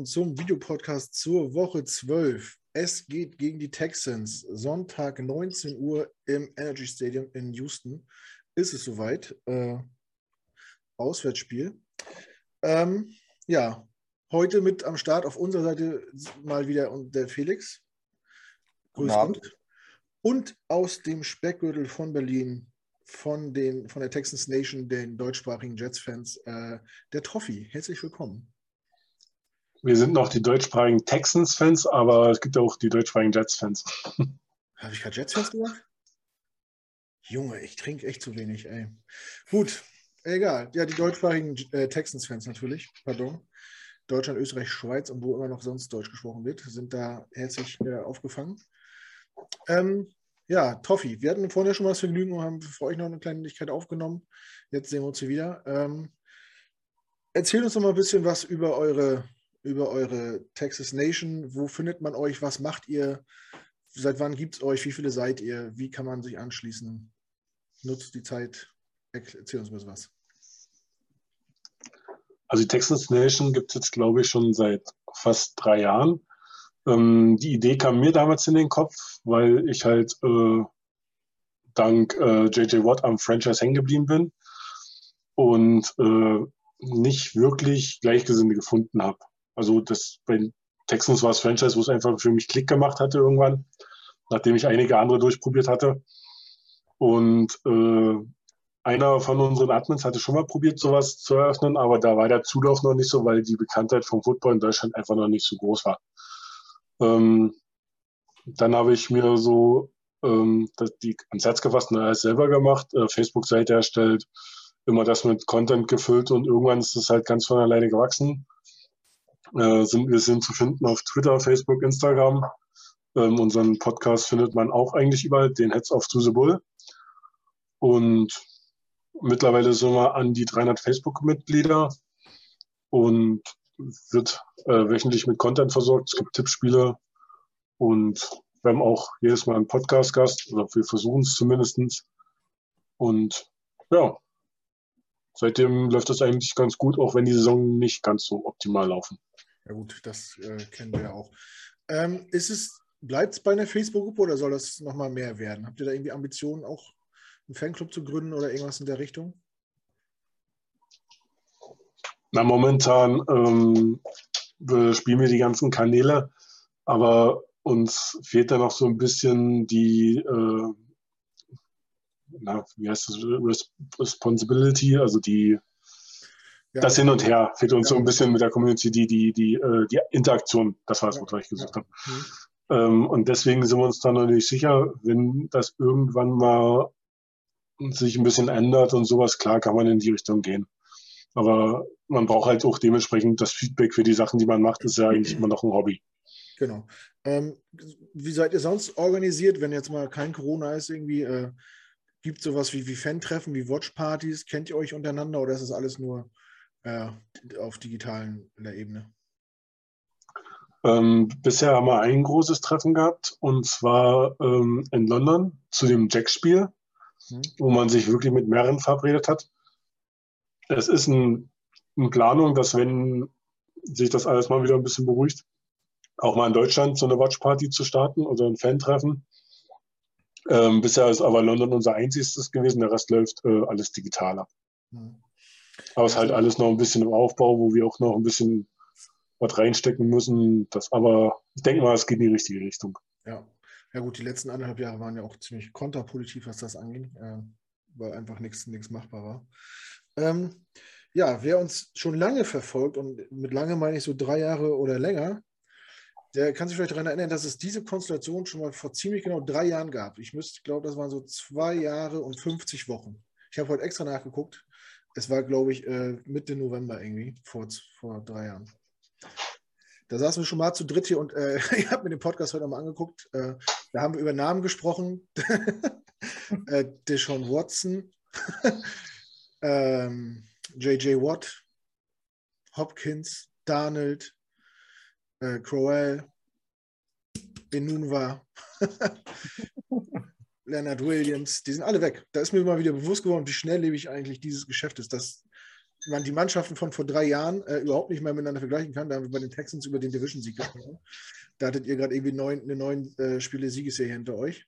willkommen zum Videopodcast zur Woche 12. Es geht gegen die Texans. Sonntag 19 Uhr im Energy Stadium in Houston. Ist es soweit? Äh, Auswärtsspiel. Ähm, ja, heute mit am Start auf unserer Seite mal wieder der Felix. Grüß Gott. Und aus dem Speckgürtel von Berlin, von, den, von der Texans Nation, den deutschsprachigen Jets-Fans, äh, der Toffi. Herzlich willkommen. Wir sind noch die deutschsprachigen Texans-Fans, aber es gibt auch die deutschsprachigen Jets-Fans. Habe ich gerade Jets-Fans gemacht? Junge, ich trinke echt zu wenig, ey. Gut, egal. Ja, die deutschsprachigen äh, Texans-Fans natürlich, pardon. Deutschland, Österreich, Schweiz und wo immer noch sonst Deutsch gesprochen wird, sind da herzlich äh, aufgefangen. Ähm, ja, Toffi, wir hatten vorhin ja schon mal das Vergnügen und haben für euch noch eine Kleinigkeit aufgenommen. Jetzt sehen wir uns hier wieder. Ähm, erzählt uns noch mal ein bisschen was über eure über eure Texas Nation. Wo findet man euch? Was macht ihr? Seit wann gibt es euch? Wie viele seid ihr? Wie kann man sich anschließen? Nutzt die Zeit. Erzähl uns mal was. Also die Texas Nation gibt es jetzt, glaube ich, schon seit fast drei Jahren. Ähm, die Idee kam mir damals in den Kopf, weil ich halt äh, dank äh, JJ Watt am Franchise hängen geblieben bin und äh, nicht wirklich Gleichgesinnte gefunden habe. Also das bei Texans war es Franchise, wo es einfach für mich Klick gemacht hatte irgendwann, nachdem ich einige andere durchprobiert hatte. Und äh, einer von unseren Admins hatte schon mal probiert, sowas zu eröffnen, aber da war der Zulauf noch nicht so, weil die Bekanntheit vom Football in Deutschland einfach noch nicht so groß war. Ähm, dann habe ich mir so ähm, das, die ans Herz gefasst und alles selber gemacht, äh, Facebook-Seite erstellt, immer das mit Content gefüllt und irgendwann ist es halt ganz von alleine gewachsen. Äh, sind, wir sind zu finden auf Twitter, Facebook, Instagram. Ähm, unseren Podcast findet man auch eigentlich überall, den Heads of to the Bull. Und mittlerweile sind wir an die 300 Facebook-Mitglieder und wird äh, wöchentlich mit Content versorgt. Es gibt Tippspiele und wir haben auch jedes Mal einen Podcast-Gast, oder wir versuchen es zumindest. Und ja, seitdem läuft das eigentlich ganz gut, auch wenn die Saison nicht ganz so optimal laufen. Ja gut, das äh, kennen wir ja auch. Ähm, ist es, bleibt es bei einer Facebook-Gruppe oder soll das nochmal mehr werden? Habt ihr da irgendwie Ambitionen, auch einen Fanclub zu gründen oder irgendwas in der Richtung? Na, momentan ähm, spielen wir die ganzen Kanäle, aber uns fehlt da noch so ein bisschen die, äh, na, wie heißt das, Responsibility, also die ja. das Hin und Her fehlt uns ja. so ein bisschen mit der Community, die, die, die, äh, die Interaktion, das war das, was ich gesucht habe. Mhm. Ähm, und deswegen sind wir uns da noch nicht sicher, wenn das irgendwann mal sich ein bisschen ändert und sowas, klar kann man in die Richtung gehen. Aber man braucht halt auch dementsprechend das Feedback für die Sachen, die man macht, ist ja eigentlich immer noch ein Hobby. Genau. Ähm, wie seid ihr sonst organisiert, wenn jetzt mal kein Corona ist, irgendwie? Äh, Gibt es sowas wie, wie Fan-Treffen, wie Watchpartys? Kennt ihr euch untereinander oder ist das alles nur äh, auf digitalen Ebene? Ähm, bisher haben wir ein großes Treffen gehabt und zwar ähm, in London zu dem Jack-Spiel, mhm. wo man sich wirklich mit mehreren verabredet hat. Es ist ein, eine Planung, dass wenn sich das alles mal wieder ein bisschen beruhigt, auch mal in Deutschland so eine Watchparty zu starten oder ein Fan-Treffen. Ähm, bisher ist aber London unser einziges gewesen, der Rest läuft äh, alles digitaler. Mhm. Aber es ist halt alles noch ein bisschen im Aufbau, wo wir auch noch ein bisschen was reinstecken müssen. Das, aber ich denke mal, es geht in die richtige Richtung. Ja. Ja gut, die letzten anderthalb Jahre waren ja auch ziemlich kontraproduktiv, was das anging, äh, weil einfach nichts machbar war. Ähm, ja, wer uns schon lange verfolgt, und mit lange meine ich so drei Jahre oder länger, der kann sich vielleicht daran erinnern, dass es diese Konstellation schon mal vor ziemlich genau drei Jahren gab. Ich müsste, glaube, das waren so zwei Jahre und 50 Wochen. Ich habe heute extra nachgeguckt es war, glaube ich, äh, Mitte November irgendwie, vor, vor drei Jahren. Da saßen wir schon mal zu dritt hier und äh, ich habe mir den Podcast heute mal angeguckt. Äh, da haben wir über Namen gesprochen. äh, Deshaun Watson, ähm, J.J. Watt, Hopkins, Darnold, äh, Crowell, Benunwa. Leonard Williams, die sind alle weg. Da ist mir mal wieder bewusst geworden, wie schnelllebig eigentlich dieses Geschäft ist, dass man die Mannschaften von vor drei Jahren äh, überhaupt nicht mehr miteinander vergleichen kann. Da haben wir bei den Texans über den Division-Sieg gesprochen. Da hattet ihr gerade irgendwie neun, eine neun äh, Spiele Siegesserie hinter euch,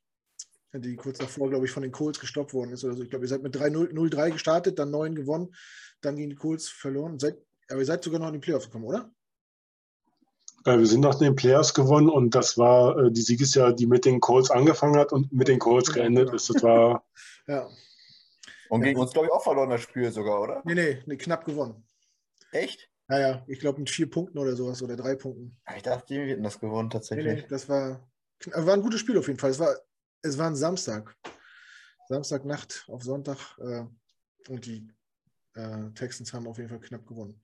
die kurz davor, glaube ich, von den Colts gestoppt worden ist oder so. Ich glaube, ihr seid mit 0-3 gestartet, dann neun gewonnen, dann gegen die Colts verloren. Seid, aber ihr seid sogar noch in die Playoffs gekommen, oder? Äh, wir sind nach den Playoffs gewonnen und das war äh, die Siegesjahr, die mit den Colts angefangen hat und mit den Colts geendet ist. Das war. ja. Und gegen uns, glaube ich, auch verloren das Spiel sogar, oder? Nee, nee, nee knapp gewonnen. Echt? Ja, ja, ich glaube mit vier Punkten oder sowas oder drei Punkten. Ich dachte, wir hätten das gewonnen tatsächlich. Nee, nee, das war, war ein gutes Spiel auf jeden Fall. Es war, es war ein Samstag. Samstagnacht auf Sonntag äh, und die äh, Texans haben auf jeden Fall knapp gewonnen.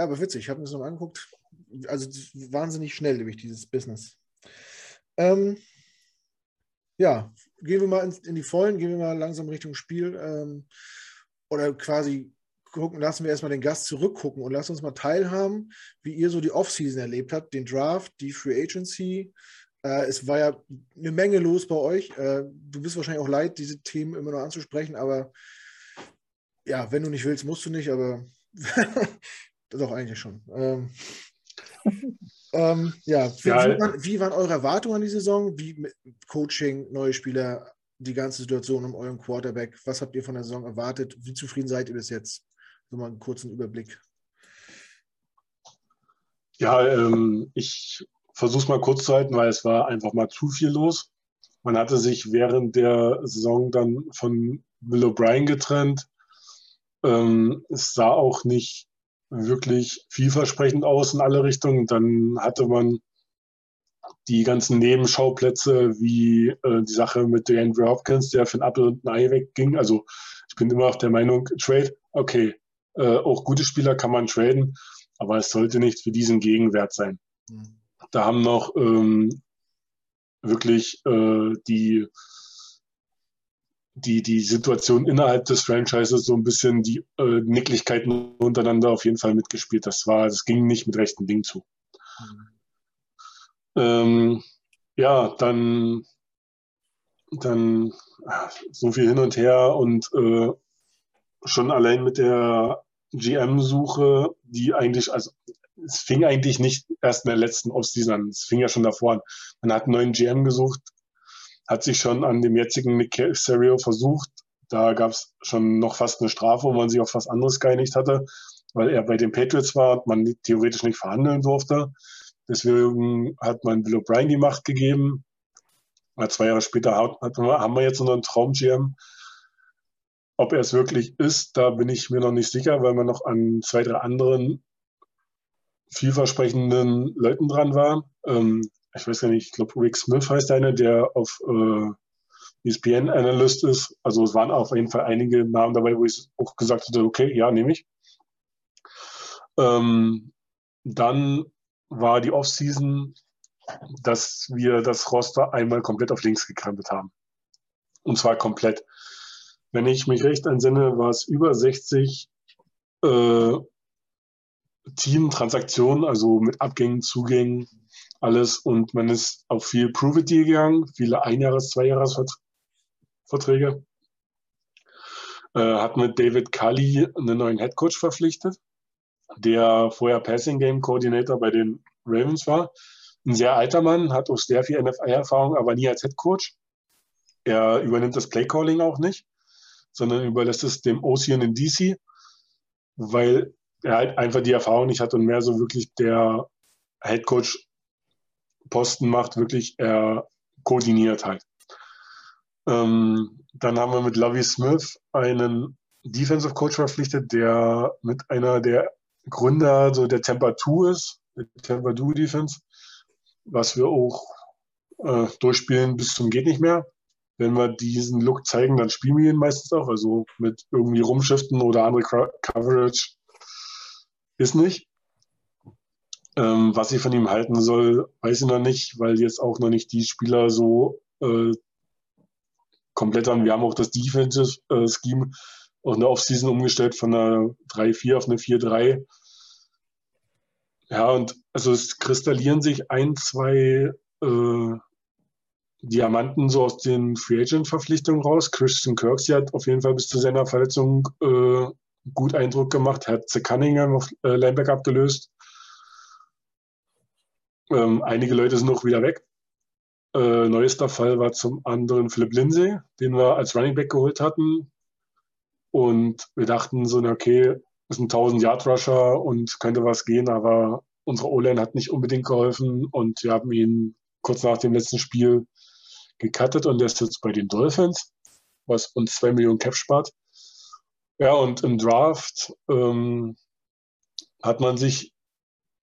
Ja, aber witzig, ich habe mir das noch angeguckt. Also wahnsinnig schnell durch dieses Business. Ähm, ja, gehen wir mal in, in, die Vollen, gehen wir mal langsam Richtung Spiel. Ähm, oder quasi gucken, lassen wir erstmal den Gast zurückgucken und lassen uns mal teilhaben, wie ihr so die Offseason erlebt habt, den Draft, die Free Agency. Äh, es war ja eine Menge los bei euch. Äh, du bist wahrscheinlich auch leid, diese Themen immer noch anzusprechen, aber ja, wenn du nicht willst, musst du nicht, aber doch eigentlich schon. Ähm, ähm, ja, wie, waren, wie waren eure Erwartungen an die Saison? Wie Coaching, neue Spieler, die ganze Situation um euren Quarterback? Was habt ihr von der Saison erwartet? Wie zufrieden seid ihr bis jetzt? So mal einen kurzen Überblick. Ja, ähm, ich versuche es mal kurz zu halten, weil es war einfach mal zu viel los. Man hatte sich während der Saison dann von Bill O'Brien getrennt. Ähm, es sah auch nicht wirklich vielversprechend aus in alle Richtungen. Dann hatte man die ganzen Nebenschauplätze, wie äh, die Sache mit Andrew Hopkins, der für ein Apple und ein Ei wegging. Also ich bin immer auf der Meinung, Trade, okay, äh, auch gute Spieler kann man traden, aber es sollte nicht für diesen Gegenwert sein. Mhm. Da haben noch ähm, wirklich äh, die die, die Situation innerhalb des Franchises so ein bisschen die äh, Nicklichkeiten untereinander auf jeden Fall mitgespielt. Das war, das ging nicht mit rechten Dingen zu. Mhm. Ähm, ja, dann, dann so viel hin und her und äh, schon allein mit der GM-Suche, die eigentlich, also es fing eigentlich nicht erst in der letzten Offseason an, es fing ja schon davor an. Man hat einen neuen GM gesucht, hat sich schon an dem jetzigen Nick Casario versucht. Da gab es schon noch fast eine Strafe, wo man sich auf was anderes geeinigt hatte, weil er bei den Patriots war und man theoretisch nicht verhandeln durfte. Deswegen hat man Bill O'Brien die Macht gegeben. Zwei Jahre später haben wir jetzt einen Traum-GM. Ob er es wirklich ist, da bin ich mir noch nicht sicher, weil man noch an zwei, drei anderen vielversprechenden Leuten dran war. Ähm, ich weiß gar nicht, ich glaube Rick Smith heißt einer, der auf äh, ESPN-Analyst ist. Also es waren auf jeden Fall einige Namen dabei, wo ich auch gesagt hatte, okay, ja, nehme ich. Ähm, dann war die Offseason, dass wir das Roster einmal komplett auf links gekrempelt haben. Und zwar komplett. Wenn ich mich recht entsinne, war es über 60 äh, Team-Transaktionen, also mit Abgängen, Zugängen, alles. Und man ist auf viel Prove Deal gegangen, viele Einjahres-, Zweijahresverträge. Äh, hat mit David Cully einen neuen Headcoach verpflichtet, der vorher Passing Game Coordinator bei den Ravens war. Ein sehr alter Mann, hat auch sehr viel NFL-Erfahrung, aber nie als Headcoach. Er übernimmt das Playcalling auch nicht, sondern überlässt es dem OC in den DC, weil er halt einfach die Erfahrung nicht hat und mehr so wirklich der Headcoach Posten macht, wirklich er koordiniert halt. Ähm, dann haben wir mit Lovie Smith einen Defensive Coach verpflichtet, der mit einer der Gründer so der Temper 2 ist, der 2 Defense, was wir auch äh, durchspielen bis zum geht nicht mehr. Wenn wir diesen Look zeigen, dann spielen wir ihn meistens auch, also mit irgendwie Rumschiften oder andere Coverage ist nicht. Ähm, was ich von ihm halten soll, weiß ich noch nicht, weil jetzt auch noch nicht die Spieler so äh, komplett haben. Wir haben auch das Defensive äh, Scheme auch in der Offseason umgestellt von einer 3-4 auf eine 4-3. Ja, und also es kristallieren sich ein, zwei äh, Diamanten so aus den Free Agent Verpflichtungen raus. Christian Kirksey hat auf jeden Fall bis zu seiner Verletzung äh, gut Eindruck gemacht, hat The Cunningham auf äh, Linebacker abgelöst. Ähm, einige Leute sind noch wieder weg. Äh, neuester Fall war zum anderen Philipp Lindsay, den wir als Running Back geholt hatten. Und wir dachten so, okay, ist ein 1000-Yard-Rusher und könnte was gehen, aber unsere O-Line hat nicht unbedingt geholfen und wir haben ihn kurz nach dem letzten Spiel gecuttet und der ist jetzt bei den Dolphins, was uns zwei Millionen Cap spart. Ja, und im Draft ähm, hat man sich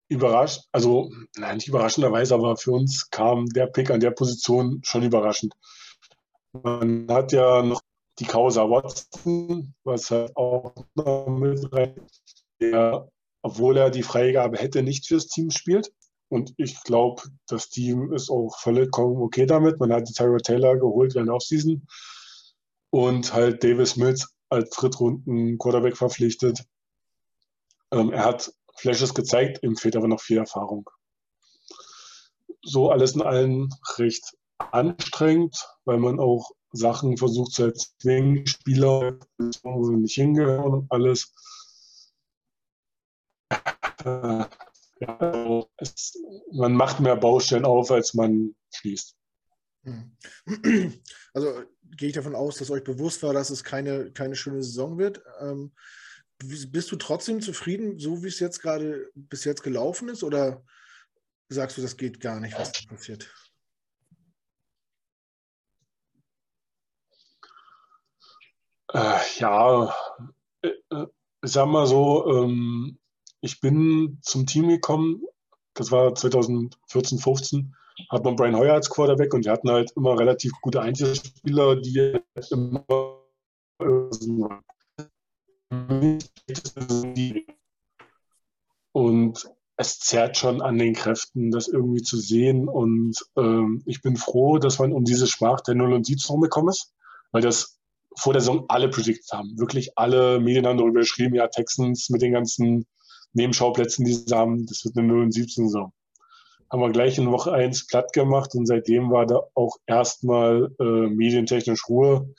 überrascht, also nein, nicht überraschenderweise, aber für uns kam der Pick an der Position schon überraschend. Man hat ja noch die Causa Watson, was halt auch noch mit rein, der, obwohl er die Freigabe hätte, nicht fürs Team spielt. Und ich glaube, das Team ist auch vollkommen okay damit. Man hat die Tyra Taylor geholt in der Offseason und halt Davis Mills als Drittrunden Quarterback verpflichtet. Ähm, er hat Flashes gezeigt, ihm fehlt aber noch viel Erfahrung. So alles in allem recht anstrengend, weil man auch Sachen versucht zu erzwingen, Spieler, nicht hingehören und alles. Äh, ja, also es, man macht mehr Baustellen auf, als man schließt. Hm. Also gehe ich davon aus, dass euch bewusst war, dass es keine, keine schöne Saison wird. Ähm, bist du trotzdem zufrieden, so wie es jetzt gerade bis jetzt gelaufen ist, oder sagst du, das geht gar nicht, was da passiert? Äh, ja, äh, äh, sag mal so, ähm, ich bin zum Team gekommen, das war 2014, 15, hat man Brian Hoyer als Quarterback und die hatten halt immer relativ gute Einzelspieler, die immer und es zerrt schon an den Kräften, das irgendwie zu sehen. Und ähm, ich bin froh, dass man um diese Schmach der 0 und 17 gekommen ist, weil das vor der Saison alle predicted haben. Wirklich alle Medien haben darüber geschrieben, ja, Texans mit den ganzen Nebenschauplätzen, die sie haben, das wird eine 0 und 17 Saison. Haben wir gleich in Woche 1 platt gemacht und seitdem war da auch erstmal äh, medientechnisch Ruhe.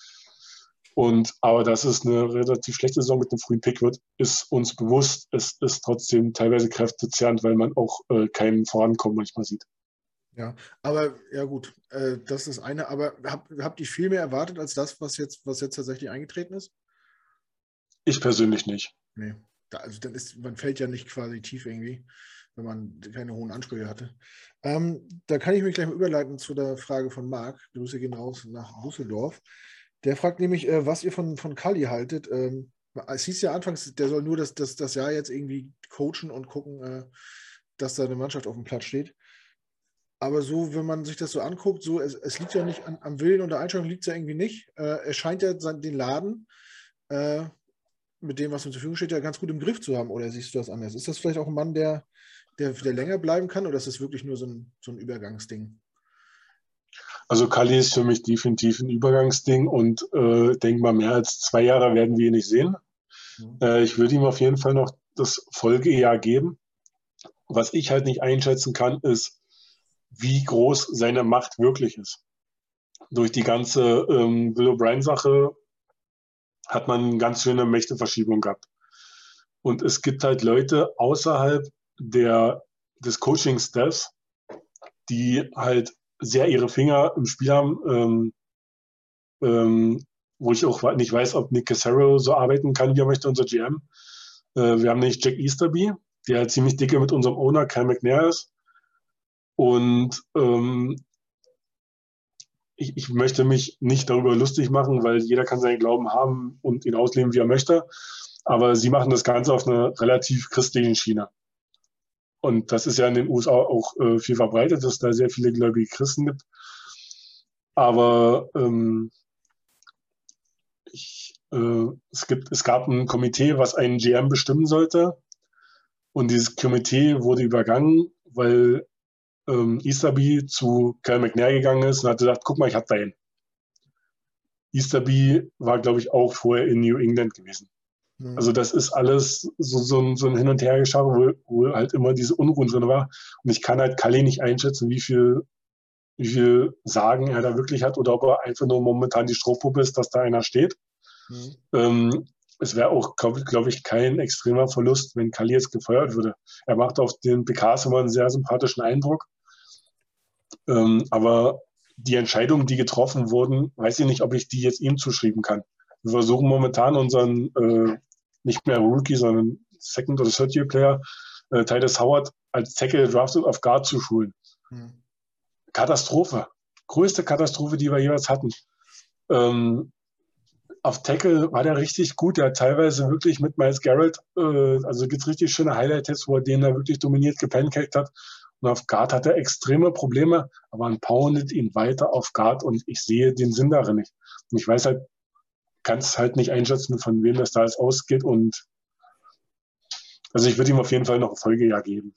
Und aber dass es eine relativ schlechte Saison mit einem frühen Pick wird, ist uns bewusst. Es ist trotzdem teilweise kräftezehrend, weil man auch äh, keinen Vorankommen manchmal sieht. Ja, aber ja gut, äh, das ist eine. Aber hab, habt ihr viel mehr erwartet als das, was jetzt, was jetzt tatsächlich eingetreten ist? Ich persönlich nicht. Nee. Da, also dann ist, man fällt ja nicht quasi tief irgendwie, wenn man keine hohen Ansprüche hatte. Ähm, da kann ich mich gleich mal überleiten zu der Frage von Marc. Grüße gehen raus nach Düsseldorf. Der fragt nämlich, äh, was ihr von, von Kali haltet. Ähm, es hieß ja anfangs, der soll nur das, das, das Jahr jetzt irgendwie coachen und gucken, äh, dass da eine Mannschaft auf dem Platz steht. Aber so, wenn man sich das so anguckt, so, es, es liegt ja nicht an, am Willen und der Einstellung liegt es ja irgendwie nicht. Äh, er scheint ja den Laden äh, mit dem, was ihm zur Verfügung steht, ja ganz gut im Griff zu haben. Oder siehst du das anders? Ist das vielleicht auch ein Mann, der, der, der länger bleiben kann oder ist das wirklich nur so ein, so ein Übergangsding? Also Kali ist für mich definitiv ein Übergangsding und äh, denke mal, mehr als zwei Jahre werden wir ihn nicht sehen. Mhm. Äh, ich würde ihm auf jeden Fall noch das Folgejahr geben. Was ich halt nicht einschätzen kann, ist, wie groß seine Macht wirklich ist. Durch die ganze ähm, Bill O'Brien-Sache hat man eine ganz schöne Mächteverschiebung gehabt. Und es gibt halt Leute außerhalb der, des Coaching-Staffs, die halt sehr ihre Finger im Spiel haben, ähm, ähm, wo ich auch nicht weiß, ob Nick Casero so arbeiten kann, wie er möchte, unser GM. Äh, wir haben nämlich Jack Easterby, der ziemlich dicke mit unserem Owner Kyle McNair ist. Und ähm, ich, ich, möchte mich nicht darüber lustig machen, weil jeder kann seinen Glauben haben und ihn ausleben, wie er möchte. Aber sie machen das Ganze auf einer relativ christlichen Schiene. Und das ist ja in den USA auch äh, viel verbreitet, dass es da sehr viele gläubige Christen gibt. Aber ähm, ich, äh, es, gibt, es gab ein Komitee, was einen GM bestimmen sollte. Und dieses Komitee wurde übergangen, weil ähm, Easterby zu Cal McNair gegangen ist und hat gesagt, guck mal, ich hab da einen. Easterby war, glaube ich, auch vorher in New England gewesen. Also das ist alles so, so, ein, so ein Hin- und Hergeschaue, wo, wo halt immer diese Unruhen drin war. Und ich kann halt Kali nicht einschätzen, wie viel, wie viel Sagen er da wirklich hat oder ob er einfach nur momentan die Strohpuppe ist, dass da einer steht. Mhm. Ähm, es wäre auch, glaube glaub ich, kein extremer Verlust, wenn Kali jetzt gefeuert würde. Er macht auf den PKs immer einen sehr sympathischen Eindruck. Ähm, aber die Entscheidungen, die getroffen wurden, weiß ich nicht, ob ich die jetzt ihm zuschreiben kann. Wir versuchen momentan unseren äh, nicht mehr Rookie, sondern Second- oder Third-Year-Player, äh, Titus Howard, als Tackle drafted auf Guard zu schulen. Hm. Katastrophe. Größte Katastrophe, die wir jeweils hatten. Ähm, auf Tackle war der richtig gut. Der hat teilweise wirklich mit Miles Garrett, äh, also gibt es richtig schöne Highlight-Tests, wo er den da wirklich dominiert gepancaked hat. Und auf Guard hat er extreme Probleme, aber man poundet ihn weiter auf Guard und ich sehe den Sinn darin nicht. Und ich weiß halt, kann es halt nicht einschätzen, von wem das da jetzt ausgeht und also ich würde ihm auf jeden Fall noch ein Folgejahr geben.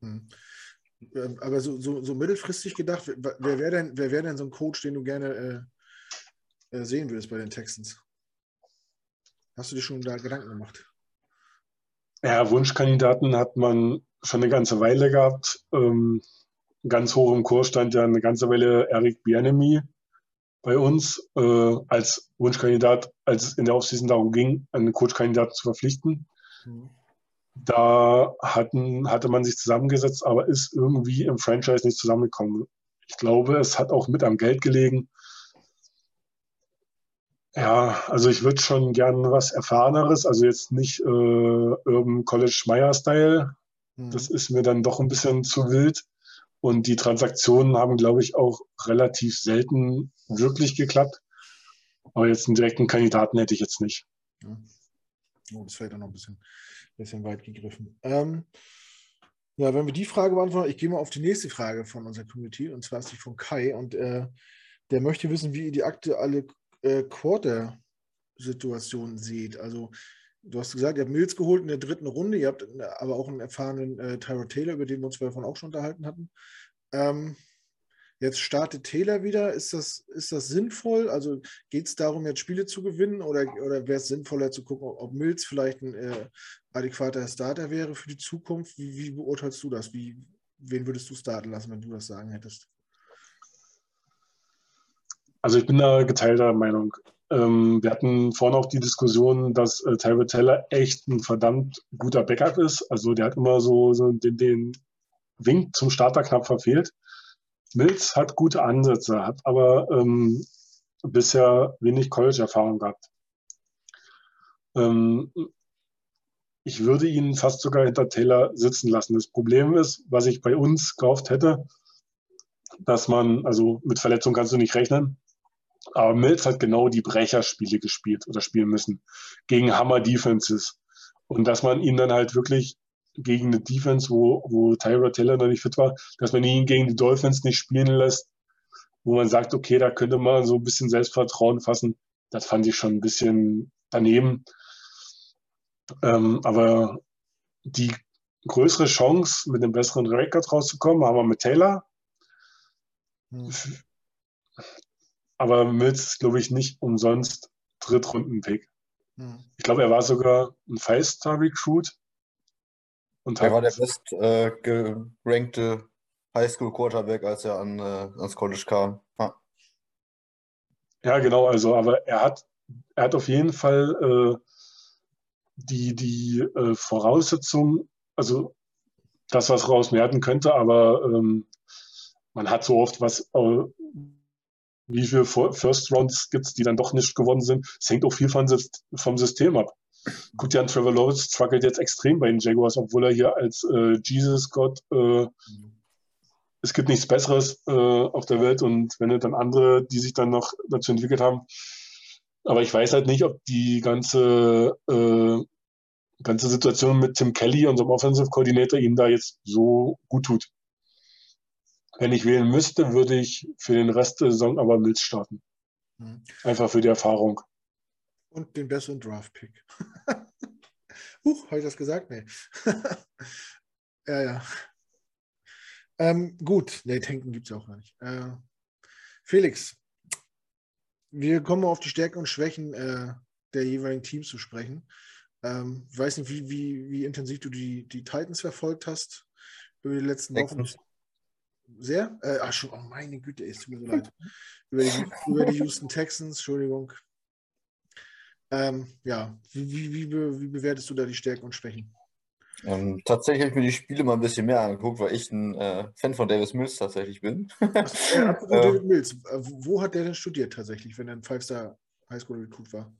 Hm. Ähm, aber so, so, so mittelfristig gedacht, wer wäre denn, wär denn so ein Coach, den du gerne äh, äh, sehen würdest bei den Texans? Hast du dir schon da Gedanken gemacht? Ja, Wunschkandidaten hat man schon eine ganze Weile gehabt. Ähm, ganz hoch im Kurs stand ja eine ganze Weile Eric Bianemi bei uns äh, als Wunschkandidat, als es in der Offseason darum ging, einen Coachkandidaten zu verpflichten. Mhm. Da hatten, hatte man sich zusammengesetzt, aber ist irgendwie im Franchise nicht zusammengekommen. Ich glaube, es hat auch mit am Geld gelegen. Ja, also ich würde schon gern was Erfahreneres, also jetzt nicht äh, Urban College Meyer-Style. Mhm. Das ist mir dann doch ein bisschen zu wild. Und die Transaktionen haben, glaube ich, auch relativ selten wirklich geklappt. Aber jetzt einen direkten Kandidaten hätte ich jetzt nicht. Ja. Oh, das fällt dann noch ein bisschen bisschen weit gegriffen. Ähm, ja, wenn wir die Frage beantworten, ich gehe mal auf die nächste Frage von unserer Community, und zwar ist die von Kai, und äh, der möchte wissen, wie ihr die aktuelle äh, Quarter-Situation seht. Also, du hast gesagt, ihr habt Mills geholt in der dritten Runde, ihr habt äh, aber auch einen erfahrenen äh, Tyro Taylor, über den wir uns vorhin auch schon unterhalten hatten. Ähm, Jetzt startet Taylor wieder. Ist das, ist das sinnvoll? Also geht es darum, jetzt Spiele zu gewinnen oder, oder wäre es sinnvoller zu gucken, ob Mills vielleicht ein äh, adäquater Starter wäre für die Zukunft? Wie, wie beurteilst du das? Wie, wen würdest du starten lassen, wenn du das sagen hättest? Also ich bin da geteilter Meinung. Ähm, wir hatten vorhin auch die Diskussion, dass äh, Tyrell Teller echt ein verdammt guter Backup ist. Also der hat immer so, so den, den Wink zum Starter knapp verfehlt. Mills hat gute Ansätze, hat aber ähm, bisher wenig College-Erfahrung gehabt. Ähm, ich würde ihn fast sogar hinter Taylor sitzen lassen. Das Problem ist, was ich bei uns gehofft hätte, dass man, also mit Verletzung kannst du nicht rechnen, aber Mills hat genau die Brecherspiele gespielt oder spielen müssen gegen Hammer Defenses. Und dass man ihn dann halt wirklich gegen eine Defense, wo, wo Tyra Taylor noch nicht fit war, dass man ihn gegen die Dolphins nicht spielen lässt, wo man sagt, okay, da könnte man so ein bisschen Selbstvertrauen fassen. Das fand ich schon ein bisschen daneben. Ähm, aber die größere Chance, mit einem besseren Record rauszukommen, haben wir mit Taylor. Hm. Aber Mills ist, glaube ich, nicht umsonst Drittrunden-Pick. Hm. Ich glaube, er war sogar ein Five-Star-Recruit und er war der best äh, gerankte Highschool-Quarterback, als er an, äh, ans College kam. Ha. Ja, genau, also, aber er hat, er hat auf jeden Fall äh, die, die äh, Voraussetzungen, also das, was rausmerken könnte, aber ähm, man hat so oft was, äh, wie viele First Rounds gibt es, die dann doch nicht gewonnen sind. Es hängt auch viel von, vom System ab. Gut, Jan Trevor Lawrence struggelt jetzt extrem bei den Jaguars, obwohl er hier als äh, Jesus Gott, äh, es gibt nichts Besseres äh, auf der Welt und wenn dann andere, die sich dann noch dazu entwickelt haben. Aber ich weiß halt nicht, ob die ganze, äh, ganze Situation mit Tim Kelly, unserem Offensive Coordinator, ihm da jetzt so gut tut. Wenn ich wählen müsste, würde ich für den Rest der Saison aber Mills starten. Mhm. Einfach für die Erfahrung. Und den besseren Draft-Pick. Huch, habe ich das gesagt? Nee. ja, ja. Ähm, gut, nee, Tanken gibt es auch gar nicht. Äh, Felix, wir kommen auf die Stärken und Schwächen äh, der jeweiligen Teams zu sprechen. Ähm, ich weiß nicht, wie, wie, wie intensiv du die, die Titans verfolgt hast über die letzten Wochen. Sehr? Äh, ach schon, oh meine Güte, es tut mir so leid. Über die, über die Houston Texans, Entschuldigung. Ähm, ja, wie, wie, wie, wie, bewertest du da die Stärken und Schwächen? Ähm, tatsächlich habe ich mir die Spiele mal ein bisschen mehr angeguckt, weil ich ein äh, Fan von Davis Mills tatsächlich bin. äh, apropos ähm, David Mills, äh, wo hat der denn studiert tatsächlich, wenn er in Five-Star Highschool Recruit war?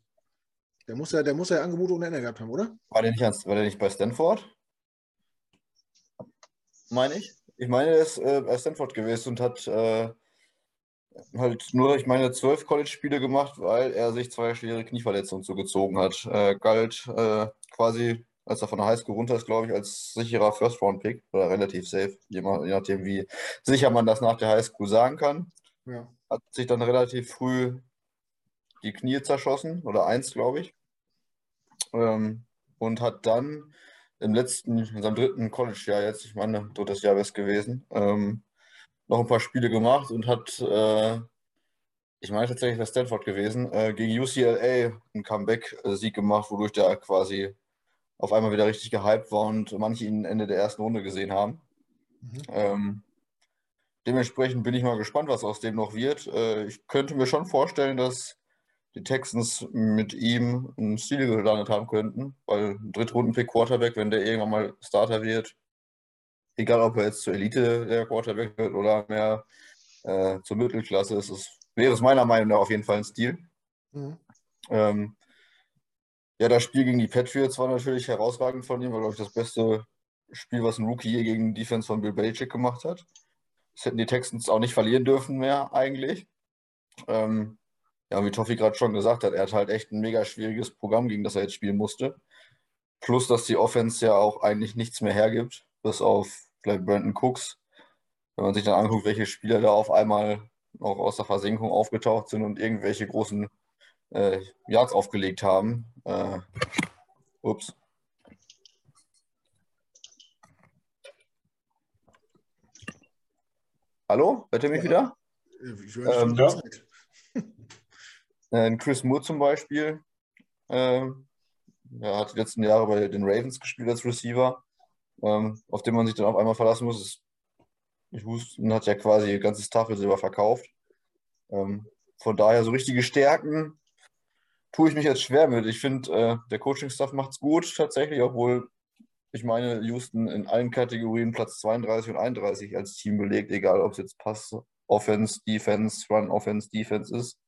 Der muss ja, der muss ja Angebote ohne Ende gehabt haben, oder? War der nicht, war der nicht bei Stanford? Meine ich? Ich meine, er ist äh, bei Stanford gewesen und hat äh, halt nur, ich meine, zwölf College-Spiele gemacht, weil er sich zwei schwere Knieverletzungen zugezogen hat. Äh, galt äh, quasi, als er von der Highschool runter ist, glaube ich, als sicherer First-Round-Pick oder relativ safe, je, je, nachdem, wie sicher man das nach der Highschool sagen kann. Ja. Hat sich dann relativ früh die Knie zerschossen oder eins, glaube ich. Ähm, und hat dann im letzten, in seinem dritten College-Jahr jetzt, ich meine, drittes Jahr wäre es gewesen, ähm, noch ein paar Spiele gemacht und hat, äh, ich meine tatsächlich bei Stanford gewesen, äh, gegen UCLA einen Comeback-Sieg gemacht, wodurch der quasi auf einmal wieder richtig gehypt war und manche ihn Ende der ersten Runde gesehen haben. Mhm. Ähm, dementsprechend bin ich mal gespannt, was aus dem noch wird. Äh, ich könnte mir schon vorstellen, dass die Texans mit ihm einen Stil gelandet haben könnten, weil ein Drittrunden-Pick Quarterback, wenn der irgendwann mal Starter wird, egal ob er jetzt zur Elite der Quarterback wird oder mehr äh, zur Mittelklasse, ist es, wäre es meiner Meinung nach auf jeden Fall ein Stil. Mhm. Ähm, ja, das Spiel gegen die Patriots war natürlich herausragend von ihm, war, glaube ich, das beste Spiel, was ein Rookie je gegen Defense von Bill Belichick gemacht hat. Das hätten die Texans auch nicht verlieren dürfen mehr, eigentlich. Ähm, ja, wie Toffi gerade schon gesagt hat, er hat halt echt ein mega schwieriges Programm, gegen das er jetzt spielen musste. Plus, dass die Offense ja auch eigentlich nichts mehr hergibt bis auf vielleicht Brandon Cooks. Wenn man sich dann anguckt, welche Spieler da auf einmal auch aus der Versenkung aufgetaucht sind und irgendwelche großen äh, Yards aufgelegt haben. Äh, ups. Hallo? Hört ihr mich wieder? Ich höre ähm, ja. Äh, Chris Moore zum Beispiel. Äh, er hat die letzten Jahre bei den Ravens gespielt als Receiver ähm, auf den man sich dann auf einmal verlassen muss. Ist, ich Houston hat ja quasi ihr ganzes Tafelsilber verkauft. Ähm, von daher so richtige Stärken tue ich mich jetzt schwer mit. Ich finde, äh, der Coaching-Staff macht es gut tatsächlich, obwohl ich meine, Houston in allen Kategorien Platz 32 und 31 als Team belegt, egal ob es jetzt Pass, Offense, Defense, Run, Offense, Defense ist.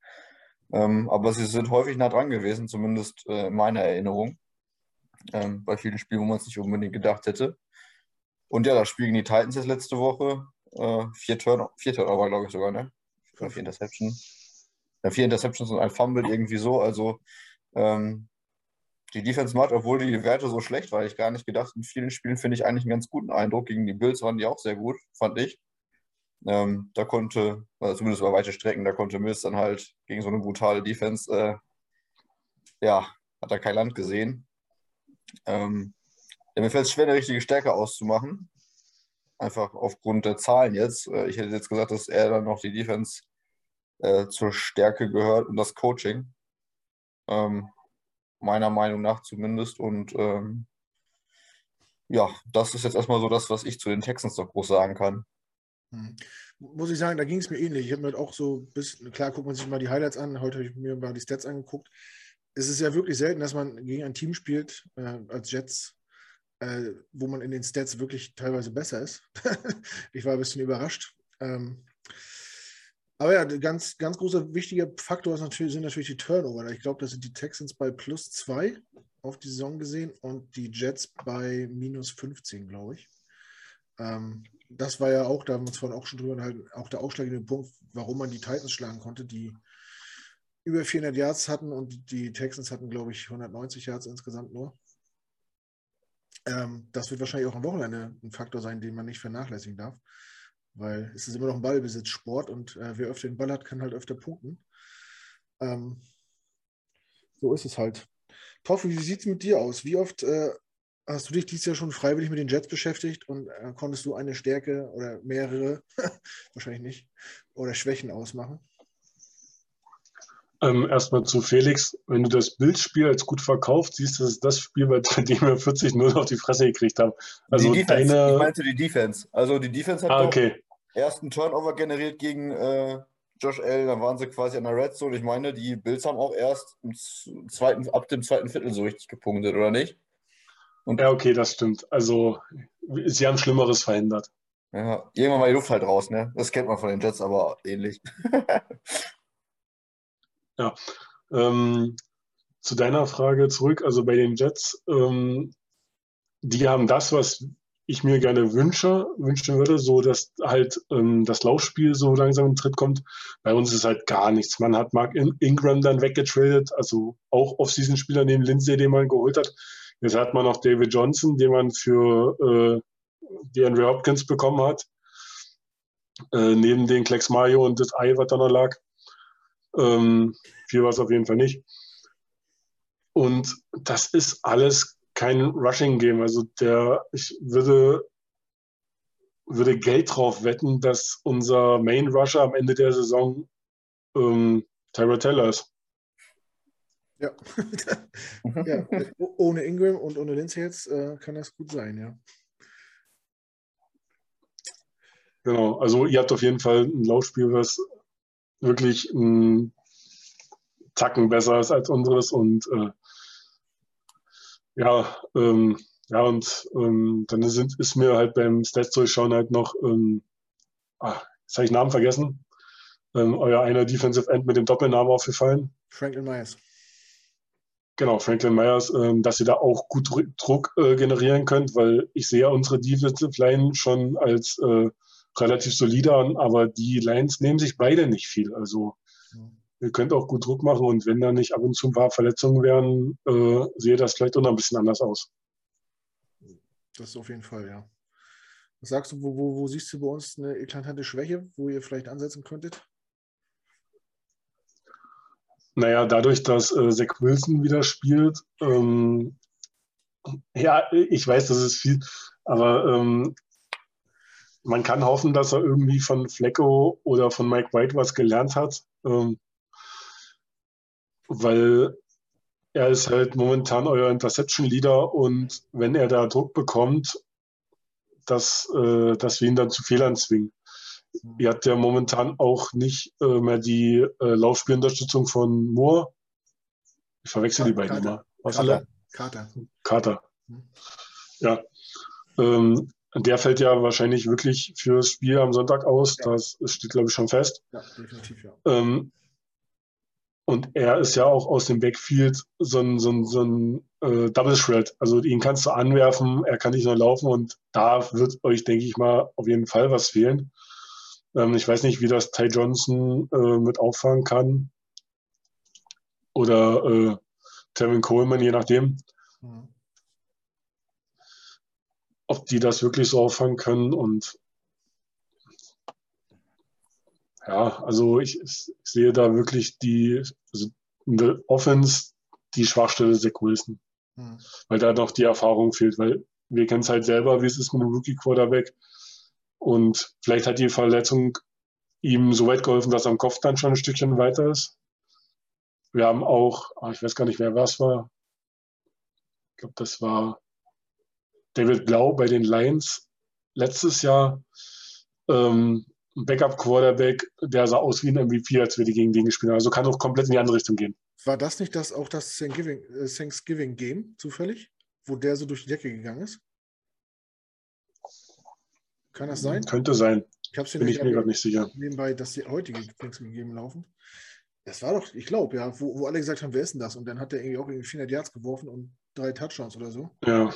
Ähm, aber sie sind häufig nah dran gewesen, zumindest äh, in meiner Erinnerung ähm, bei vielen Spielen, wo man es nicht unbedingt gedacht hätte. Und ja, das Spiel gegen die Titans jetzt letzte Woche. Äh, vier, Turn vier Turnover, glaube ich sogar, ne? vier Interceptions. Ja, vier Interceptions und ein Fumble irgendwie so. Also ähm, die Defense macht, obwohl die Werte so schlecht war, ich gar nicht gedacht. In vielen Spielen finde ich eigentlich einen ganz guten Eindruck. Gegen die Bills waren die auch sehr gut, fand ich. Ähm, da konnte, also zumindest über weite Strecken, da konnte Mills dann halt gegen so eine brutale Defense, äh, ja, hat er kein Land gesehen. Ähm, mir fällt es schwer, eine richtige Stärke auszumachen. Einfach aufgrund der Zahlen jetzt. Äh, ich hätte jetzt gesagt, dass er dann noch die Defense äh, zur Stärke gehört und das Coaching. Ähm, meiner Meinung nach zumindest. Und ähm, ja, das ist jetzt erstmal so das, was ich zu den Texans noch groß sagen kann. Hm. Muss ich sagen, da ging es mir ähnlich. Ich habe mir halt auch so bis, klar, guckt man sich mal die Highlights an. Heute habe ich mir mal die Stats angeguckt es ist ja wirklich selten, dass man gegen ein Team spielt, äh, als Jets, äh, wo man in den Stats wirklich teilweise besser ist. ich war ein bisschen überrascht. Ähm, aber ja, ganz, ganz großer wichtiger Faktor natürlich, sind natürlich die Turnover. Ich glaube, das sind die Texans bei plus zwei auf die Saison gesehen und die Jets bei minus 15, glaube ich. Ähm, das war ja auch, da haben wir uns vorhin auch schon drüber halt auch der ausschlaggebende Punkt, warum man die Titans schlagen konnte, die über 400 Yards hatten und die Texans hatten, glaube ich, 190 Yards insgesamt nur. Ähm, das wird wahrscheinlich auch am Wochenende ein Faktor sein, den man nicht vernachlässigen darf, weil es ist immer noch ein Ballbesitzsport und äh, wer öfter den Ball hat, kann halt öfter punkten. Ähm, so ist es halt. Toffi, wie sieht es mit dir aus? Wie oft äh, hast du dich dieses Jahr schon freiwillig mit den Jets beschäftigt und äh, konntest du eine Stärke oder mehrere, wahrscheinlich nicht, oder Schwächen ausmachen? Ähm, erstmal zu Felix. Wenn du das Bildspiel als gut verkauft, siehst du, das ist das Spiel, bei dem wir 40-0 auf die Fresse gekriegt haben. Also die Defense. Deine... Ich meinte die Defense. Also die Defense hat ah, okay. ersten Turnover generiert gegen, äh, Josh Allen, dann waren sie quasi an der Red Zone. Ich meine, die Bills haben auch erst zweiten, ab dem zweiten Viertel so richtig gepunktet, oder nicht? Und ja, okay, das stimmt. Also, sie haben Schlimmeres verhindert. Ja, irgendwann mal die Luft halt raus, ne? Das kennt man von den Jets, aber ähnlich. ja. Ähm, zu deiner Frage zurück, also bei den Jets, ähm, die haben das, was ich mir gerne wünsche, wünschen würde, so dass halt ähm, das Laufspiel so langsam in Tritt kommt. Bei uns ist halt gar nichts. Man hat Mark Ingram dann weggetradet, also auch Off-Season-Spieler neben Lindsay, den man geholt hat. Jetzt hat man noch David Johnson, den man für äh, die Andrew Hopkins bekommen hat. Äh, neben den Klecks Mayo und das Ei, was da noch lag. Ähm, viel war es auf jeden Fall nicht. Und das ist alles kein Rushing-Game. Also der, ich würde, würde Geld drauf wetten, dass unser Main-Rusher am Ende der Saison ähm, Tyra Taylor ist. Ja. ja. Ohne Ingram und ohne Lindsay jetzt äh, kann das gut sein, ja. Genau, also ihr habt auf jeden Fall ein Laufspiel, was wirklich ein Tacken besser ist als unseres und äh, ja, ähm, ja, und ähm, dann sind, ist mir halt beim Stats durchschauen halt noch, ähm, ah, jetzt habe ich Namen vergessen, ähm, euer einer Defensive End mit dem Doppelnamen aufgefallen. Franklin Myers. Genau, Franklin Myers, ähm, dass ihr da auch gut Druck äh, generieren könnt, weil ich sehe unsere Defensive Line schon als äh, relativ solide an, aber die Lines nehmen sich beide nicht viel. Also ihr könnt auch gut Druck machen und wenn da nicht ab und zu ein paar Verletzungen wären, äh, sehe das vielleicht auch noch ein bisschen anders aus. Das ist auf jeden Fall, ja. Was sagst du, wo, wo, wo siehst du bei uns eine eklatante Schwäche, wo ihr vielleicht ansetzen könntet? Naja, dadurch, dass äh, Zach Wilson wieder spielt, ähm, ja, ich weiß, das ist viel, aber ähm, man kann hoffen, dass er irgendwie von Flecko oder von Mike White was gelernt hat. Ähm, weil er ist halt momentan euer Interception-Leader und wenn er da Druck bekommt, dass, äh, dass wir ihn dann zu Fehlern zwingen. Ihr habt ja momentan auch nicht äh, mehr die äh, Laufspielunterstützung von Moore. Ich verwechsel die beiden immer. Was Kater. Kater. Kater. Mhm. Ja. Ähm, der fällt ja wahrscheinlich wirklich fürs Spiel am Sonntag aus. Ja. Das steht, glaube ich, schon fest. Ja, definitiv, ja. Ähm, und er ist ja auch aus dem Backfield so ein, so ein, so ein äh, Double Shred. Also ihn kannst du anwerfen, er kann nicht nur laufen und da wird euch, denke ich mal, auf jeden Fall was fehlen. Ähm, ich weiß nicht, wie das Ty Johnson äh, mit auffangen kann. Oder äh, Tevin Coleman, je nachdem. Mhm. Ob die das wirklich so auffangen können und ja, also ich, ich, sehe da wirklich die, also in der Offense die Schwachstelle Zach Wilson. Hm. Weil da noch die Erfahrung fehlt, weil wir kennen es halt selber, wie es ist mit einem Rookie-Quarterback. Und vielleicht hat die Verletzung ihm so weit geholfen, dass er am Kopf dann schon ein Stückchen weiter ist. Wir haben auch, ah, ich weiß gar nicht, wer was war. Ich glaube, das war David Blau bei den Lions letztes Jahr. Ähm, Backup-Quarterback, der sah aus wie ein MVP, als wir die gegen den gespielt haben. Also kann auch komplett in die andere Richtung gehen. War das nicht das, auch das äh, Thanksgiving Game zufällig, wo der so durch die Decke gegangen ist? Kann das sein? Könnte sein. Ich Bin ich mir gerade nicht sicher. Nebenbei, dass die heutige Thanksgiving Game laufen. Das war doch, ich glaube, ja, wo, wo alle gesagt haben, wer ist denn das? Und dann hat er irgendwie auch irgendwie 400 Yards geworfen und drei Touchdowns oder so. Ja.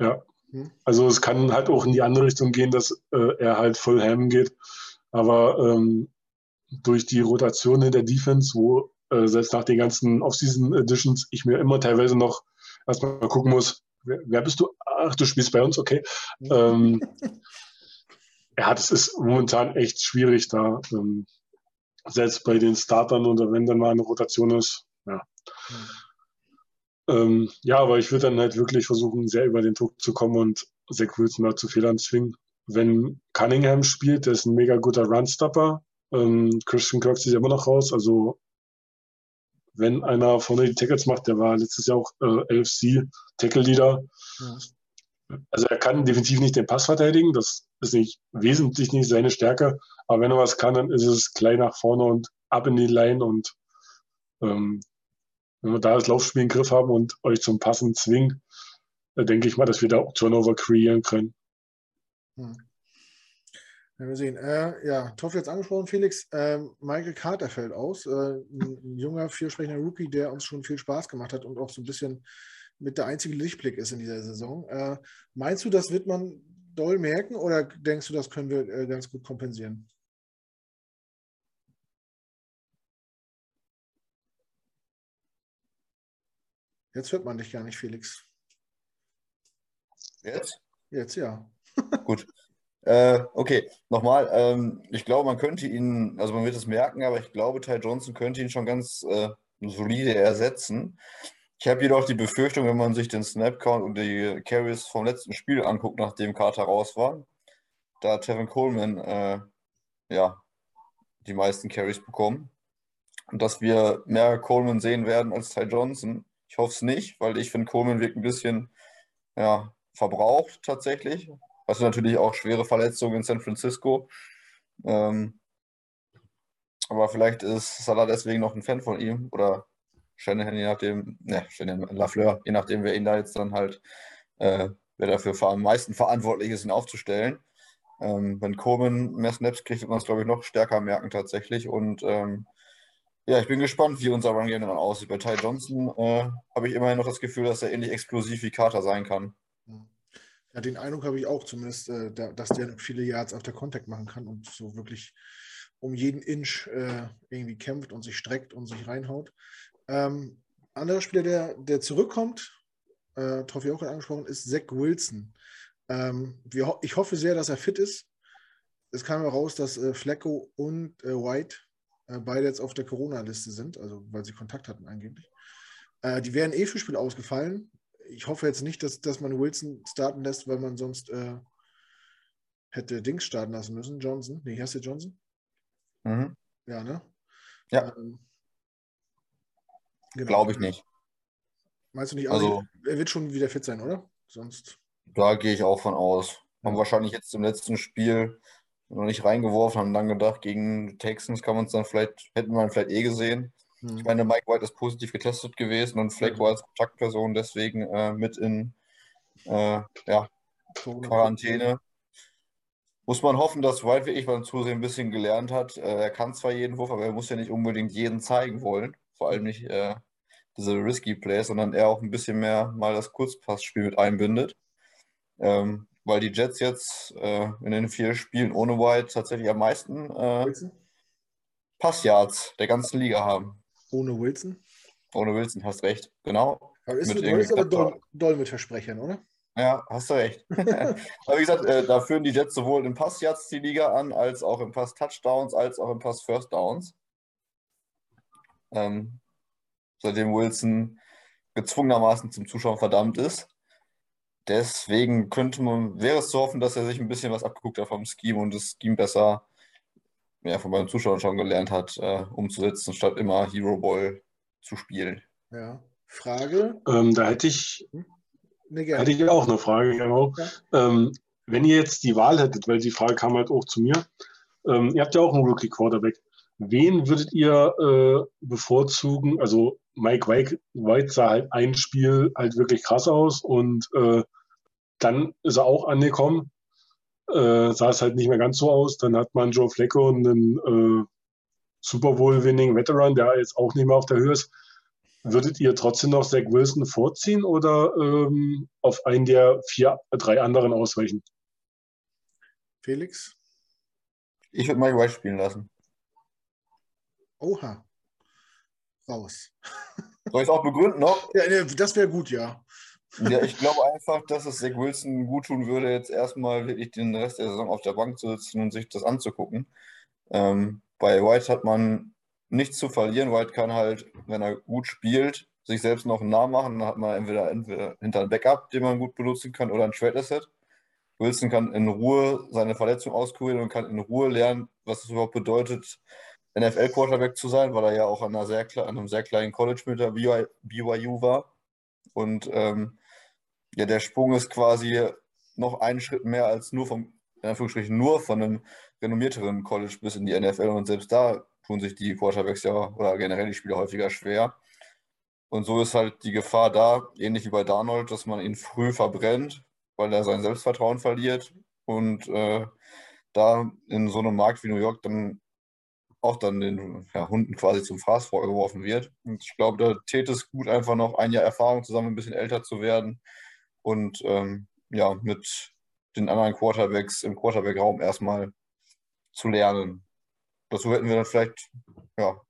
Ja. Hm. Also es kann halt auch in die andere Richtung gehen, dass äh, er halt voll ham geht. Aber ähm, durch die Rotation in der Defense, wo äh, selbst nach den ganzen Offseason Editions ich mir immer teilweise noch erstmal gucken muss, wer, wer, bist du? Ach, du spielst bei uns, okay. ähm, ja, das ist momentan echt schwierig da. Ähm, selbst bei den Startern oder wenn dann mal eine Rotation ist. Ja. Mhm. Ähm, ja, aber ich würde dann halt wirklich versuchen, sehr über den Druck zu kommen und Zach Wilson da zu Fehlern zwingen. Wenn Cunningham spielt, der ist ein mega guter Runstopper. Ähm, Christian Kirk sieht immer noch raus. Also wenn einer vorne die Tackles macht, der war letztes Jahr auch äh, LFC Tackle Leader. Ja. Also er kann definitiv nicht den Pass verteidigen, das ist nicht wesentlich nicht seine Stärke, aber wenn er was kann, dann ist es klein nach vorne und ab in die Line und ähm, wenn wir da das Laufspiel im Griff haben und euch zum Passen zwingen, dann denke ich mal, dass wir da auch Turnover kreieren können. Hm. Ja, wir sehen. Äh, ja, Toff jetzt angesprochen, Felix. Äh, Michael Carter fällt aus. Äh, ein, ein, junger, vielversprechender Rookie, der uns schon viel Spaß gemacht hat und auch so ein bisschen mit der einzige Lichtblick ist in dieser Saison. Äh, meinst du, das wird man doll merken oder denkst du, das können wir äh, ganz gut kompensieren? Jetzt hört man dich gar nicht, Felix. Jetzt? Jetzt, ja. Gut. Äh, okay, nochmal. Ähm, ich glaube, man könnte ihn, also man wird es merken, aber ich glaube, Ty Johnson könnte ihn schon ganz äh, solide ersetzen. Ich habe jedoch die Befürchtung, wenn man sich den Snap-Count und die Carries vom letzten Spiel anguckt, nachdem Carter raus war, da Tevin Coleman äh, ja, die meisten Carries bekommen. Und dass wir mehr Coleman sehen werden als Ty Johnson. Ich hoffe es nicht, weil ich finde, Coleman wirkt ein bisschen ja, verbraucht tatsächlich. Also natürlich auch schwere Verletzungen in San Francisco. Ähm, aber vielleicht ist Salah deswegen noch ein Fan von ihm oder Shanahan, je nachdem, ne, Shanahan Lafleur, je nachdem, wer ihn da jetzt dann halt, äh, wer dafür am meisten verantwortlich ist, ihn aufzustellen. Ähm, wenn Coleman mehr Snaps kriegt, wird man es, glaube ich, noch stärker merken tatsächlich. Und ähm, ja, ich bin gespannt, wie unser Run-Game dann aussieht. Bei Ty Johnson äh, habe ich immerhin noch das Gefühl, dass er ähnlich explosiv wie Carter sein kann. Ja, den Eindruck habe ich auch zumindest, äh, da, dass der viele Yards auf der Contact machen kann und so wirklich um jeden Inch äh, irgendwie kämpft und sich streckt und sich reinhaut. Ähm, anderer Spieler, der, der zurückkommt, äh, Trophy auch angesprochen, ist Zach Wilson. Ähm, wir, ich hoffe sehr, dass er fit ist. Es kam heraus, dass äh, Flecko und äh, White äh, beide jetzt auf der Corona-Liste sind, also weil sie Kontakt hatten angeblich. Äh, die wären eh für Spiel ausgefallen ich hoffe jetzt nicht, dass, dass man Wilson starten lässt, weil man sonst äh, hätte Dings starten lassen müssen. Johnson. Nee, heißt der Johnson? Mhm. Ja, ne? Ja. Ähm, genau. Glaube ich nicht. Meinst du nicht? Also, er wird schon wieder fit sein, oder? Sonst. Da gehe ich auch von aus. Haben wahrscheinlich jetzt im letzten Spiel noch nicht reingeworfen, haben dann gedacht, gegen Texans kann man es dann vielleicht, hätten wir ihn vielleicht eh gesehen. Hm. Ich meine, Mike White ist positiv getestet gewesen und Fleck war als Kontaktperson deswegen äh, mit in äh, ja, Quarantäne. Muss man hoffen, dass White wirklich beim Zusehen ein bisschen gelernt hat. Äh, er kann zwar jeden Wurf, aber er muss ja nicht unbedingt jeden zeigen wollen. Vor allem nicht äh, diese risky Plays, sondern er auch ein bisschen mehr mal das Kurzpassspiel mit einbindet. Ähm, weil die Jets jetzt äh, in den vier Spielen ohne White tatsächlich am meisten äh, Passyards der ganzen Liga haben. Ohne Wilson? Ohne Wilson, hast recht, genau. Aber ist, mit ist aber mit Versprechern, oder? Ja, hast du recht. aber wie gesagt, äh, da führen die Jets sowohl im Pass jetzt die Liga an, als auch im Pass Touchdowns, als auch im Pass First Downs. Ähm, seitdem Wilson gezwungenermaßen zum Zuschauen verdammt ist. Deswegen könnte man, wäre es zu hoffen, dass er sich ein bisschen was abgeguckt hat vom Scheme und das Scheme besser ja, von meinen Zuschauern schon gelernt hat, äh, umzusetzen, statt immer Hero Ball zu spielen. Ja. Frage? Ähm, da hätte ich, hm? nee, hätte ich auch eine Frage, genau. Ja. Ähm, wenn ihr jetzt die Wahl hättet, weil die Frage kam halt auch zu mir, ähm, ihr habt ja auch einen Rookie Quarterback. Wen würdet ihr äh, bevorzugen? Also Mike White, White sah halt ein Spiel halt wirklich krass aus und äh, dann ist er auch angekommen äh, sah es halt nicht mehr ganz so aus. Dann hat man Joe Flecko, einen äh, Super Bowl-winning Veteran, der jetzt auch nicht mehr auf der Höhe ist. Würdet ihr trotzdem noch Zach Wilson vorziehen oder ähm, auf einen der vier, drei anderen ausweichen? Felix? Ich würde Mike White spielen lassen. Oha. Raus. Soll ich es auch begründen noch? Ja, das wäre gut, ja. Ja, ich glaube einfach, dass es Zach Wilson gut tun würde, jetzt erstmal wirklich den Rest der Saison auf der Bank zu sitzen und sich das anzugucken. Ähm, bei White hat man nichts zu verlieren. White kann halt, wenn er gut spielt, sich selbst noch einen Namen machen. Dann hat man entweder, entweder hinter ein Backup, den man gut benutzen kann, oder ein Trade Asset. Wilson kann in Ruhe seine Verletzung auskurieren und kann in Ruhe lernen, was es überhaupt bedeutet, NFL-Quarterback zu sein, weil er ja auch an, sehr, an einem sehr kleinen College mit der BYU war. Und ähm, ja, der Sprung ist quasi noch einen Schritt mehr als nur vom, in Anführungsstrichen, nur von einem renommierteren College bis in die NFL und selbst da tun sich die Quarterbacks ja oder generell die Spieler häufiger schwer. Und so ist halt die Gefahr da, ähnlich wie bei Darnold, dass man ihn früh verbrennt, weil er sein Selbstvertrauen verliert und äh, da in so einem Markt wie New York dann auch dann den ja, Hunden quasi zum Fraß vorgeworfen wird. Und ich glaube, da täte es gut, einfach noch ein Jahr Erfahrung zusammen, ein bisschen älter zu werden und ähm, ja, mit den anderen Quarterbacks im Quarterback-Raum erstmal zu lernen. Dazu hätten wir dann vielleicht, ja,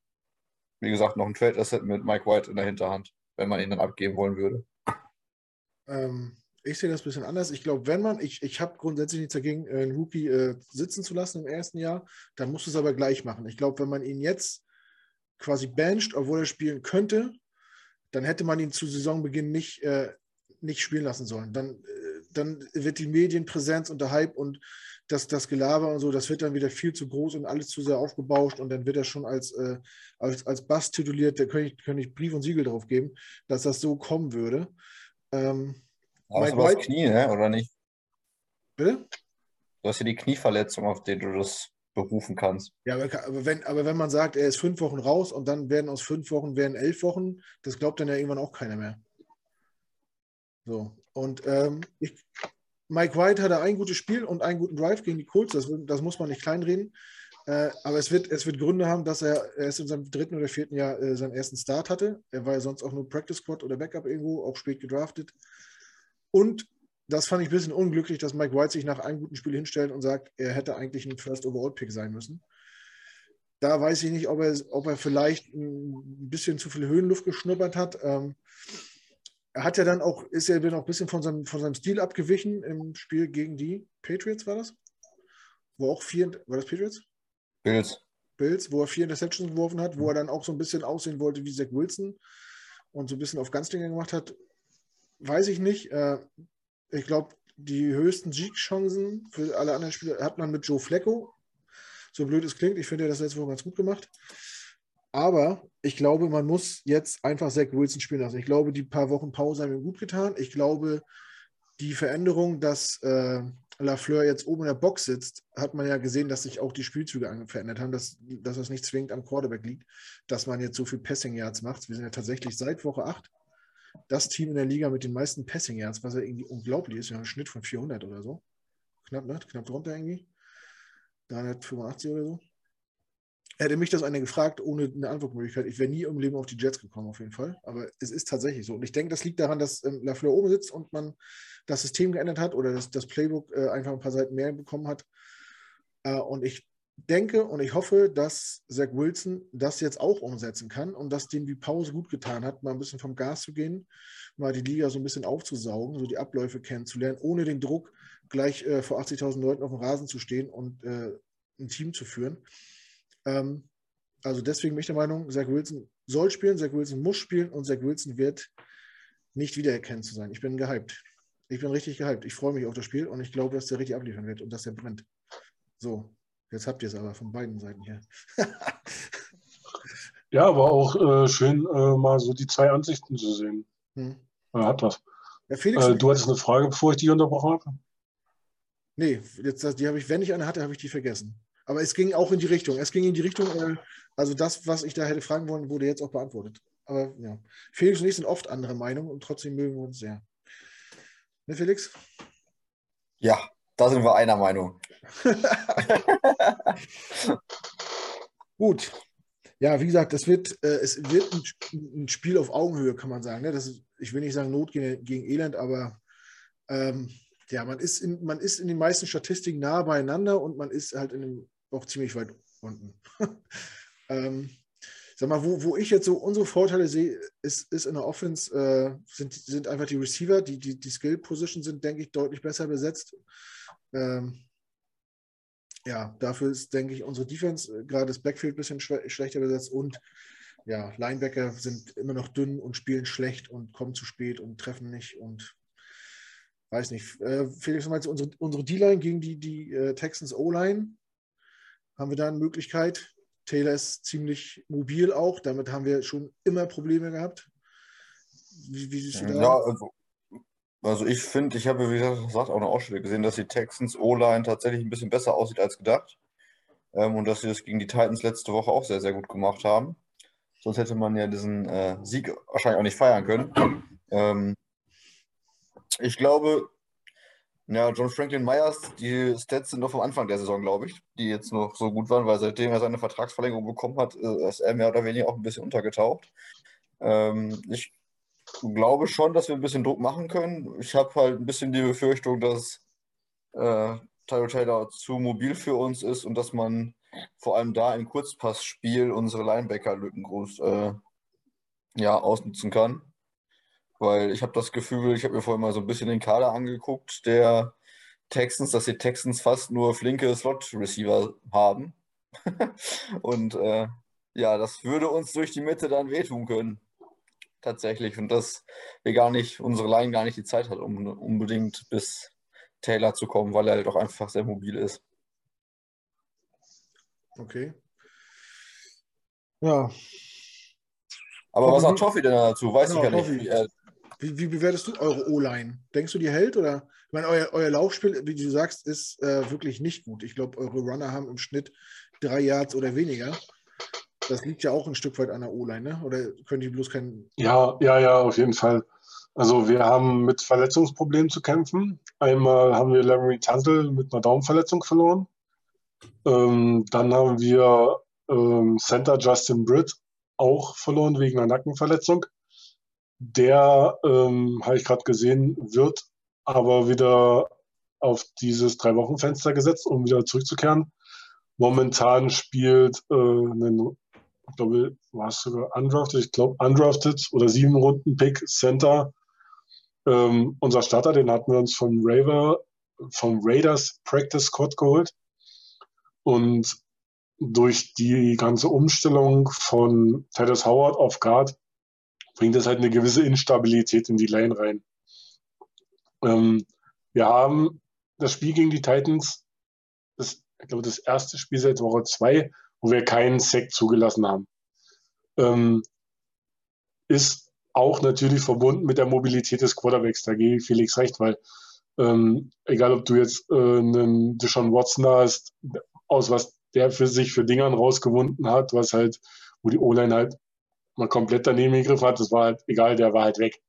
wie gesagt, noch ein Trade-Asset mit Mike White in der Hinterhand, wenn man ihn dann abgeben wollen würde. Ähm, ich sehe das ein bisschen anders. Ich glaube, wenn man, ich, ich habe grundsätzlich nichts dagegen, äh, einen Rookie äh, sitzen zu lassen im ersten Jahr, dann muss es aber gleich machen. Ich glaube, wenn man ihn jetzt quasi bencht, obwohl er spielen könnte, dann hätte man ihn zu Saisonbeginn nicht, äh, nicht spielen lassen sollen. Dann, äh, dann wird die Medienpräsenz und der Hype und das, das Gelaber und so, das wird dann wieder viel zu groß und alles zu sehr aufgebauscht und dann wird er schon als, äh, als, als Bass tituliert, da könnte ich, könnte ich Brief und Siegel drauf geben, dass das so kommen würde. Ähm, aber Mike du hast Knie, ne? oder nicht? Bitte? Du hast ja die Knieverletzung, auf die du das berufen kannst. Ja, aber, aber, wenn, aber wenn man sagt, er ist fünf Wochen raus und dann werden aus fünf Wochen werden elf Wochen, das glaubt dann ja irgendwann auch keiner mehr. So. Und ähm, ich, Mike White hatte ein gutes Spiel und einen guten Drive gegen die Colts, das, das muss man nicht kleinreden. Äh, aber es wird, es wird Gründe haben, dass er erst in seinem dritten oder vierten Jahr äh, seinen ersten Start hatte. Er war ja sonst auch nur Practice Squad oder Backup irgendwo, auch spät gedraftet. Und das fand ich ein bisschen unglücklich, dass Mike White sich nach einem guten Spiel hinstellt und sagt, er hätte eigentlich ein First Overall Pick sein müssen. Da weiß ich nicht, ob er, ob er vielleicht ein bisschen zu viel Höhenluft geschnuppert hat. Ähm, er hat ja dann auch, ist ja dann auch ein bisschen von seinem, von seinem Stil abgewichen im Spiel gegen die Patriots, war das? Wo auch vier, war das Patriots? Bills. Bills, wo er vier Interceptions geworfen hat, wo er dann auch so ein bisschen aussehen wollte wie Zach Wilson und so ein bisschen auf Ganzlinger gemacht hat weiß ich nicht. Äh, ich glaube, die höchsten Siegchancen für alle anderen Spieler hat man mit Joe Flecko. So blöd es klingt, ich finde das letzte Woche ganz gut gemacht. Aber ich glaube, man muss jetzt einfach Zach Wilson spielen lassen. Ich glaube, die paar Wochen Pause haben ihm gut getan. Ich glaube, die Veränderung, dass äh, Lafleur jetzt oben in der Box sitzt, hat man ja gesehen, dass sich auch die Spielzüge verändert haben, dass, dass das nicht zwingend am Quarterback liegt, dass man jetzt so viel Passing Yards macht. Wir sind ja tatsächlich seit Woche 8 das Team in der Liga mit den meisten Passing Yards, was ja irgendwie unglaublich ist. Wir haben einen Schnitt von 400 oder so. Knapp, ne? Knapp drunter irgendwie. 385 oder so. Hätte mich das einer gefragt, ohne eine Antwortmöglichkeit, ich wäre nie im Leben auf die Jets gekommen, auf jeden Fall. Aber es ist tatsächlich so. Und ich denke, das liegt daran, dass ähm, Lafleur oben sitzt und man das System geändert hat oder das, das Playbook äh, einfach ein paar Seiten mehr bekommen hat. Äh, und ich denke und ich hoffe, dass Zach Wilson das jetzt auch umsetzen kann und dass dem die Pause gut getan hat, mal ein bisschen vom Gas zu gehen, mal die Liga so ein bisschen aufzusaugen, so die Abläufe kennenzulernen, ohne den Druck gleich äh, vor 80.000 Leuten auf dem Rasen zu stehen und äh, ein Team zu führen. Ähm, also deswegen bin ich der Meinung, Zach Wilson soll spielen, Zach Wilson muss spielen und Zach Wilson wird nicht wiedererkennen zu sein. Ich bin gehypt. Ich bin richtig gehypt. Ich freue mich auf das Spiel und ich glaube, dass der richtig abliefern wird und dass der brennt. So, Jetzt habt ihr es aber von beiden Seiten her. ja, aber auch äh, schön, äh, mal so die zwei Ansichten zu sehen. Hm. Er hat was. Ja, Felix, äh, du hattest eine Frage, bevor ich die unterbrochen habe? Nee, jetzt, die habe ich, wenn ich eine hatte, habe ich die vergessen. Aber es ging auch in die Richtung. Es ging in die Richtung, äh, also das, was ich da hätte fragen wollen, wurde jetzt auch beantwortet. Aber ja, Felix und ich sind oft andere Meinungen und trotzdem mögen wir uns sehr. Ne, Felix? Ja, da sind wir einer Meinung. Gut. Ja, wie gesagt, das wird, äh, es wird ein, ein, Spiel auf Augenhöhe, kann man sagen. Ne? Das ist, ich will nicht sagen Not gegen, gegen Elend, aber ähm, ja, man ist, in, man ist in den meisten Statistiken nah beieinander und man ist halt in dem, auch ziemlich weit unten. ähm, sag mal, wo, wo ich jetzt so unsere Vorteile sehe, ist, ist in der Offense, äh, sind, sind einfach die Receiver, die, die, die Skill-Position sind, denke ich, deutlich besser besetzt. Ähm, ja, dafür ist, denke ich, unsere Defense, äh, gerade das Backfield, ein bisschen schlechter besetzt und ja, Linebacker sind immer noch dünn und spielen schlecht und kommen zu spät und treffen nicht und weiß nicht. Äh, Felix, du meinst unsere, unsere D-Line gegen die, die äh, Texans O-Line? Haben wir da eine Möglichkeit? Taylor ist ziemlich mobil auch, damit haben wir schon immer Probleme gehabt. Wie, wie siehst du da? Ja, also Also ich finde, ich habe, wie gesagt, auch eine Ausstellung gesehen, dass die Texans O-Line tatsächlich ein bisschen besser aussieht als gedacht. Ähm, und dass sie das gegen die Titans letzte Woche auch sehr, sehr gut gemacht haben. Sonst hätte man ja diesen äh, Sieg wahrscheinlich auch nicht feiern können. Ähm, ich glaube, ja, John Franklin Myers, die Stats sind noch vom Anfang der Saison, glaube ich, die jetzt noch so gut waren, weil seitdem er seine Vertragsverlängerung bekommen hat, äh, ist er mehr oder weniger auch ein bisschen untergetaucht. Ähm, ich glaube schon, dass wir ein bisschen Druck machen können. Ich habe halt ein bisschen die Befürchtung, dass äh, Tyro Taylor zu mobil für uns ist und dass man vor allem da im Kurzpassspiel unsere Linebacker-Lücken groß äh, ja, ausnutzen kann. Weil ich habe das Gefühl, ich habe mir vorhin mal so ein bisschen den Kader angeguckt, der Texans, dass die Texans fast nur flinke Slot-Receiver haben. und äh, ja, das würde uns durch die Mitte dann wehtun können. Tatsächlich. Und dass wir gar nicht, unsere Line gar nicht die Zeit hat, um unbedingt bis Taylor zu kommen, weil er halt auch einfach sehr mobil ist. Okay. Ja. Aber was sagt Toffi denn dazu? Weiß genau, ich ja nicht. Wie, wie, bewertest du eure O-Line? Denkst du, die hält? Oder ich meine, euer, euer Laufspiel, wie du sagst, ist äh, wirklich nicht gut. Ich glaube, eure Runner haben im Schnitt drei Yards oder weniger. Das liegt ja auch ein Stück weit an der O-Line, ne? Oder können die bloß keinen. Ja, ja, ja, auf jeden Fall. Also wir haben mit Verletzungsproblemen zu kämpfen. Einmal haben wir Larry Tunzel mit einer Daumenverletzung verloren. Ähm, dann haben wir ähm, Center Justin Britt auch verloren wegen einer Nackenverletzung. Der, ähm, habe ich gerade gesehen, wird aber wieder auf dieses Drei-Wochen-Fenster gesetzt, um wieder zurückzukehren. Momentan spielt äh, einen, ich glaube, war es sogar undrafted, ich glaube undrafted oder sieben Runden Pick Center ähm, unser Starter, den hatten wir uns vom Raver, vom Raiders Practice Squad geholt. Und durch die ganze Umstellung von Titus Howard auf Guard bringt es halt eine gewisse Instabilität in die Lane rein. Ähm, wir haben das Spiel gegen die Titans, das, ich glaube, das erste Spiel seit Woche zwei, wo wir keinen Sack zugelassen haben. Ähm, ist auch natürlich verbunden mit der Mobilität des Quarterbacks. Da gebe ich Felix recht, weil ähm, egal ob du jetzt äh, einen Deshaun Watson hast, aus was der für sich für Dingern rausgewunden hat, was halt, wo die O-Line halt mal komplett daneben gegriffen hat, das war halt egal, der war halt weg.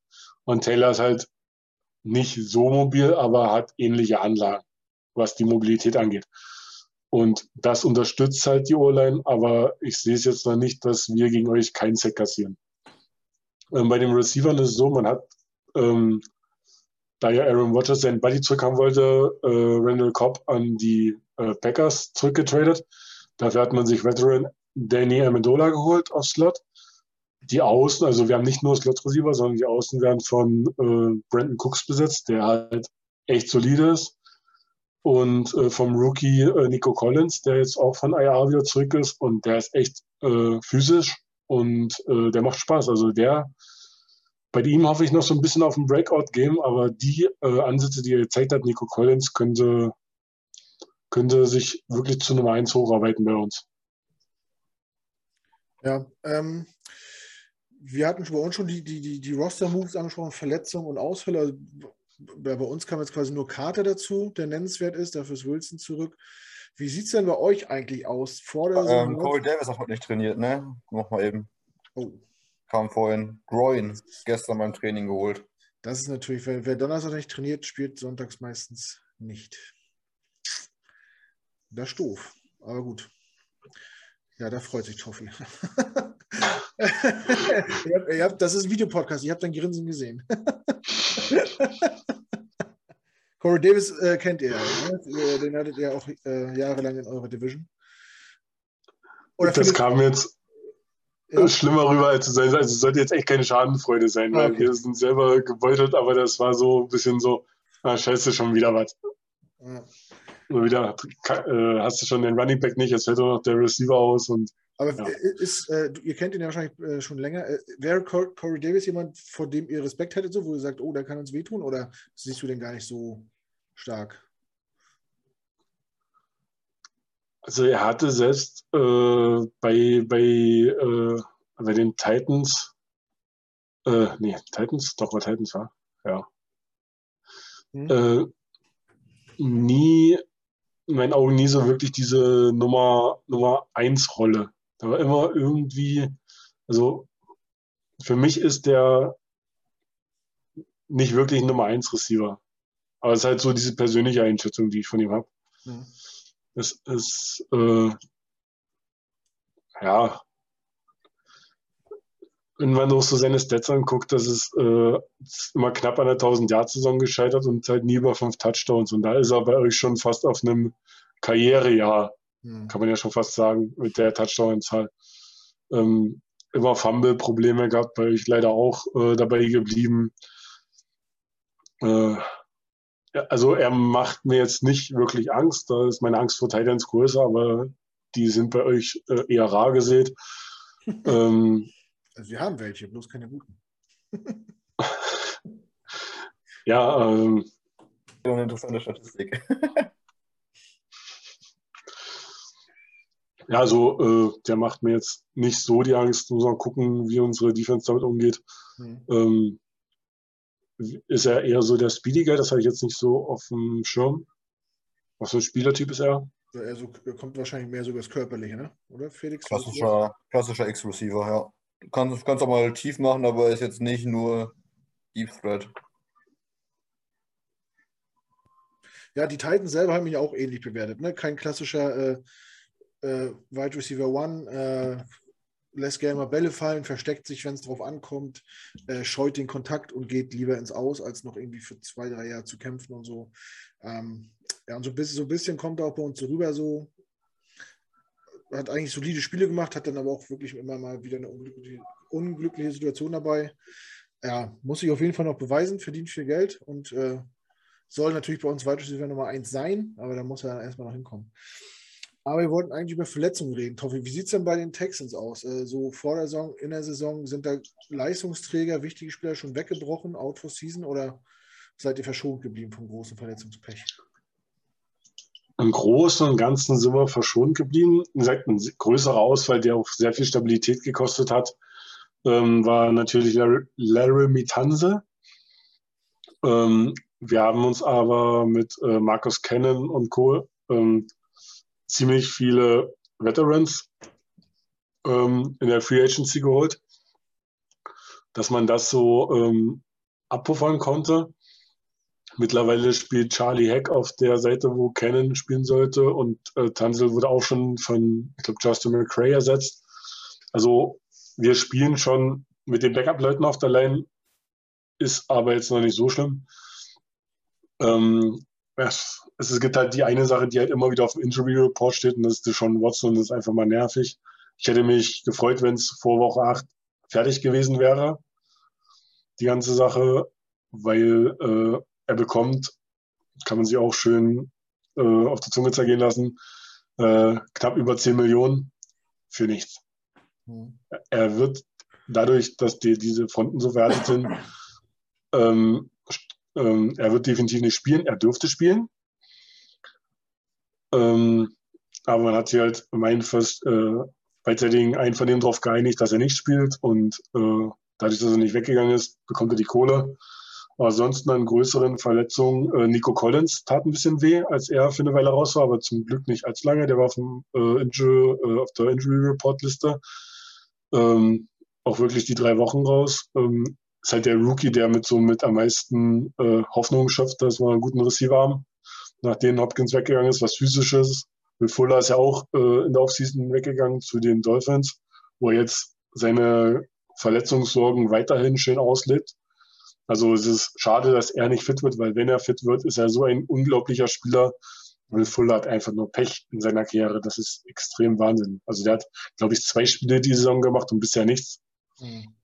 Und Taylor ist halt nicht so mobil, aber hat ähnliche Anlagen, was die Mobilität angeht. Und das unterstützt halt die O-Line, aber ich sehe es jetzt noch nicht, dass wir gegen euch keinen Sack kassieren. Ähm, bei den Receivern ist es so, man hat, ähm, da ja Aaron Rodgers seinen Buddy zurückhaben wollte, äh, Randall Cobb an die äh, Packers zurückgetradet. Dafür hat man sich Veteran Danny Amendola geholt auf Slot. Die Außen, also wir haben nicht nur Slot-Receiver, sondern die Außen werden von äh, Brandon Cooks besetzt, der halt echt solide ist. Und äh, vom Rookie äh, Nico Collins, der jetzt auch von IR wieder zurück ist und der ist echt äh, physisch und äh, der macht Spaß. Also der, bei ihm hoffe ich noch so ein bisschen auf ein Breakout-Game, aber die äh, Ansätze, die er gezeigt hat, Nico Collins, könnte, könnte sich wirklich zu Nummer 1 hocharbeiten bei uns. Ja, ähm, wir hatten bei uns schon die, die, die, die Roster-Moves angesprochen, Verletzungen und Ausfälle. Bei uns kam jetzt quasi nur Carter dazu, der nennenswert ist, dafür ist Wilson zurück. Wie sieht es denn bei euch eigentlich aus? Vor der ähm, Corey Davis hat heute nicht trainiert, ne? Nochmal eben. Oh. Kam vorhin Groin gestern beim Training geholt. Das ist natürlich, wer, wer Donnerstag nicht trainiert, spielt sonntags meistens nicht. Das ist doof, aber gut. Ja, da freut sich Toffi. ihr habt, das ist ein Videopodcast, ich habe dein Grinsen gesehen. Corey Davis äh, kennt ihr, ne? den hattet ihr auch äh, jahrelang in eurer Division. Oder das kam jetzt ja. schlimmer rüber, als es sein Also es sollte jetzt echt keine Schadenfreude sein, weil okay. wir sind selber gebeutelt, aber das war so ein bisschen so, ah, scheiße, schon wieder was. Ja. Nur wieder, äh, hast du schon den Running Back nicht, jetzt fällt nur noch der Receiver aus und aber ja. ist, äh, ihr kennt ihn ja wahrscheinlich äh, schon länger. Äh, wäre Corey Davis jemand, vor dem ihr Respekt hättet, so, wo ihr sagt, oh, der kann uns wehtun? Oder siehst du den gar nicht so stark? Also er hatte selbst äh, bei, bei, äh, bei den Titans, äh, nee, Titans, doch, war Titans war, ja. hm. äh, nie, in meinen Augen nie so wirklich diese Nummer, Nummer 1 Rolle. Da war immer irgendwie, also für mich ist der nicht wirklich ein Nummer 1 Receiver. Aber es ist halt so diese persönliche Einschätzung, die ich von ihm habe. Mhm. Es ist, äh, ja, wenn man auch so seine Stats anguckt, das ist äh, immer knapp an der 1000-Jahr-Saison gescheitert und halt nie über fünf Touchdowns. Und da ist er bei euch schon fast auf einem Karrierejahr, hm. kann man ja schon fast sagen, mit der Touchdown-Zahl. Ähm, immer Fumble-Probleme gehabt, bei euch leider auch äh, dabei geblieben. Äh, also er macht mir jetzt nicht wirklich Angst, da ist meine Angst vor Titans größer, aber die sind bei euch äh, eher rar gesät. ähm, also wir haben welche, bloß keine guten. ja, ähm, eine interessante Statistik. ja, also äh, der macht mir jetzt nicht so die Angst. Muss man gucken, wie unsere Defense damit umgeht. Mhm. Ähm, ist er eher so der Speediger? Das habe ich jetzt nicht so auf dem Schirm. Was für ein Spielertyp ist er? Er so, kommt wahrscheinlich mehr so über das Körperliche, ne? oder Felix? Klassischer, klassischer X-Receiver, ja. Du kannst, kannst auch mal tief machen, aber ist jetzt nicht nur Deep Thread. Ja, die Titans selber haben mich auch ähnlich bewertet. Ne? Kein klassischer äh, äh, Wide Receiver One, äh, lässt gerne mal Bälle fallen, versteckt sich, wenn es drauf ankommt, äh, scheut den Kontakt und geht lieber ins Aus, als noch irgendwie für zwei, drei Jahre zu kämpfen und so. Ähm, ja, und so ein, bisschen, so ein bisschen kommt er auch bei uns so rüber, so hat eigentlich solide Spiele gemacht, hat dann aber auch wirklich immer mal wieder eine unglückliche, unglückliche Situation dabei. Ja, muss sich auf jeden Fall noch beweisen, verdient viel Geld und äh, soll natürlich bei uns weiter Nummer 1 sein, aber da muss er erstmal noch hinkommen. Aber wir wollten eigentlich über Verletzungen reden. Toffi, wie sieht es denn bei den Texans aus? Äh, so vor der Saison, in der Saison, sind da Leistungsträger, wichtige Spieler schon weggebrochen, out for season oder seid ihr verschont geblieben vom großen Verletzungspech? Im Großen und Ganzen sind wir verschont geblieben. Ein größerer Ausfall, der auch sehr viel Stabilität gekostet hat, ähm, war natürlich Larry, Larry Mitanze. Ähm, wir haben uns aber mit äh, Marcus Cannon und Co. Ähm, ziemlich viele Veterans ähm, in der Free Agency geholt, dass man das so ähm, abpuffern konnte. Mittlerweile spielt Charlie Heck auf der Seite, wo Cannon spielen sollte und äh, Tansel wurde auch schon von, ich glaube, Justin McCray ersetzt. Also wir spielen schon mit den Backup-Leuten auf der Line, ist aber jetzt noch nicht so schlimm. Ähm, es, es gibt halt die eine Sache, die halt immer wieder auf dem Injury Report steht und das ist Deshaun Watson das ist einfach mal nervig. Ich hätte mich gefreut, wenn es vor Woche 8 fertig gewesen wäre, die ganze Sache, weil äh, er bekommt, kann man sich auch schön äh, auf die Zunge zergehen lassen, äh, knapp über 10 Millionen für nichts. Mhm. Er wird dadurch, dass die, diese Fronten so verhärtet sind, ähm, ähm, er wird definitiv nicht spielen, er dürfte spielen. Ähm, aber man hat sich halt mein First, äh, beidseitig Einvernehmen darauf geeinigt, dass er nicht spielt und äh, dadurch, dass er nicht weggegangen ist, bekommt er die Kohle. Aber sonst an größeren Verletzungen, äh, Nico Collins tat ein bisschen weh, als er für eine Weile raus war, aber zum Glück nicht allzu lange. Der war auf, dem, äh, Injury, äh, auf der Injury Report Liste. Ähm, auch wirklich die drei Wochen raus. Ähm, ist halt der Rookie, der mit so mit am meisten äh, Hoffnung schöpft, dass wir einen guten Receiver haben. Nachdem Hopkins weggegangen ist, was physisches. Will Fuller ist ja auch äh, in der Offseason weggegangen zu den Dolphins, wo er jetzt seine Verletzungssorgen weiterhin schön auslebt. Also es ist schade, dass er nicht fit wird, weil wenn er fit wird, ist er so ein unglaublicher Spieler. Will Fuller hat einfach nur Pech in seiner Karriere. Das ist extrem Wahnsinn. Also der hat, glaube ich, zwei Spiele die Saison gemacht und bisher nichts. Mhm.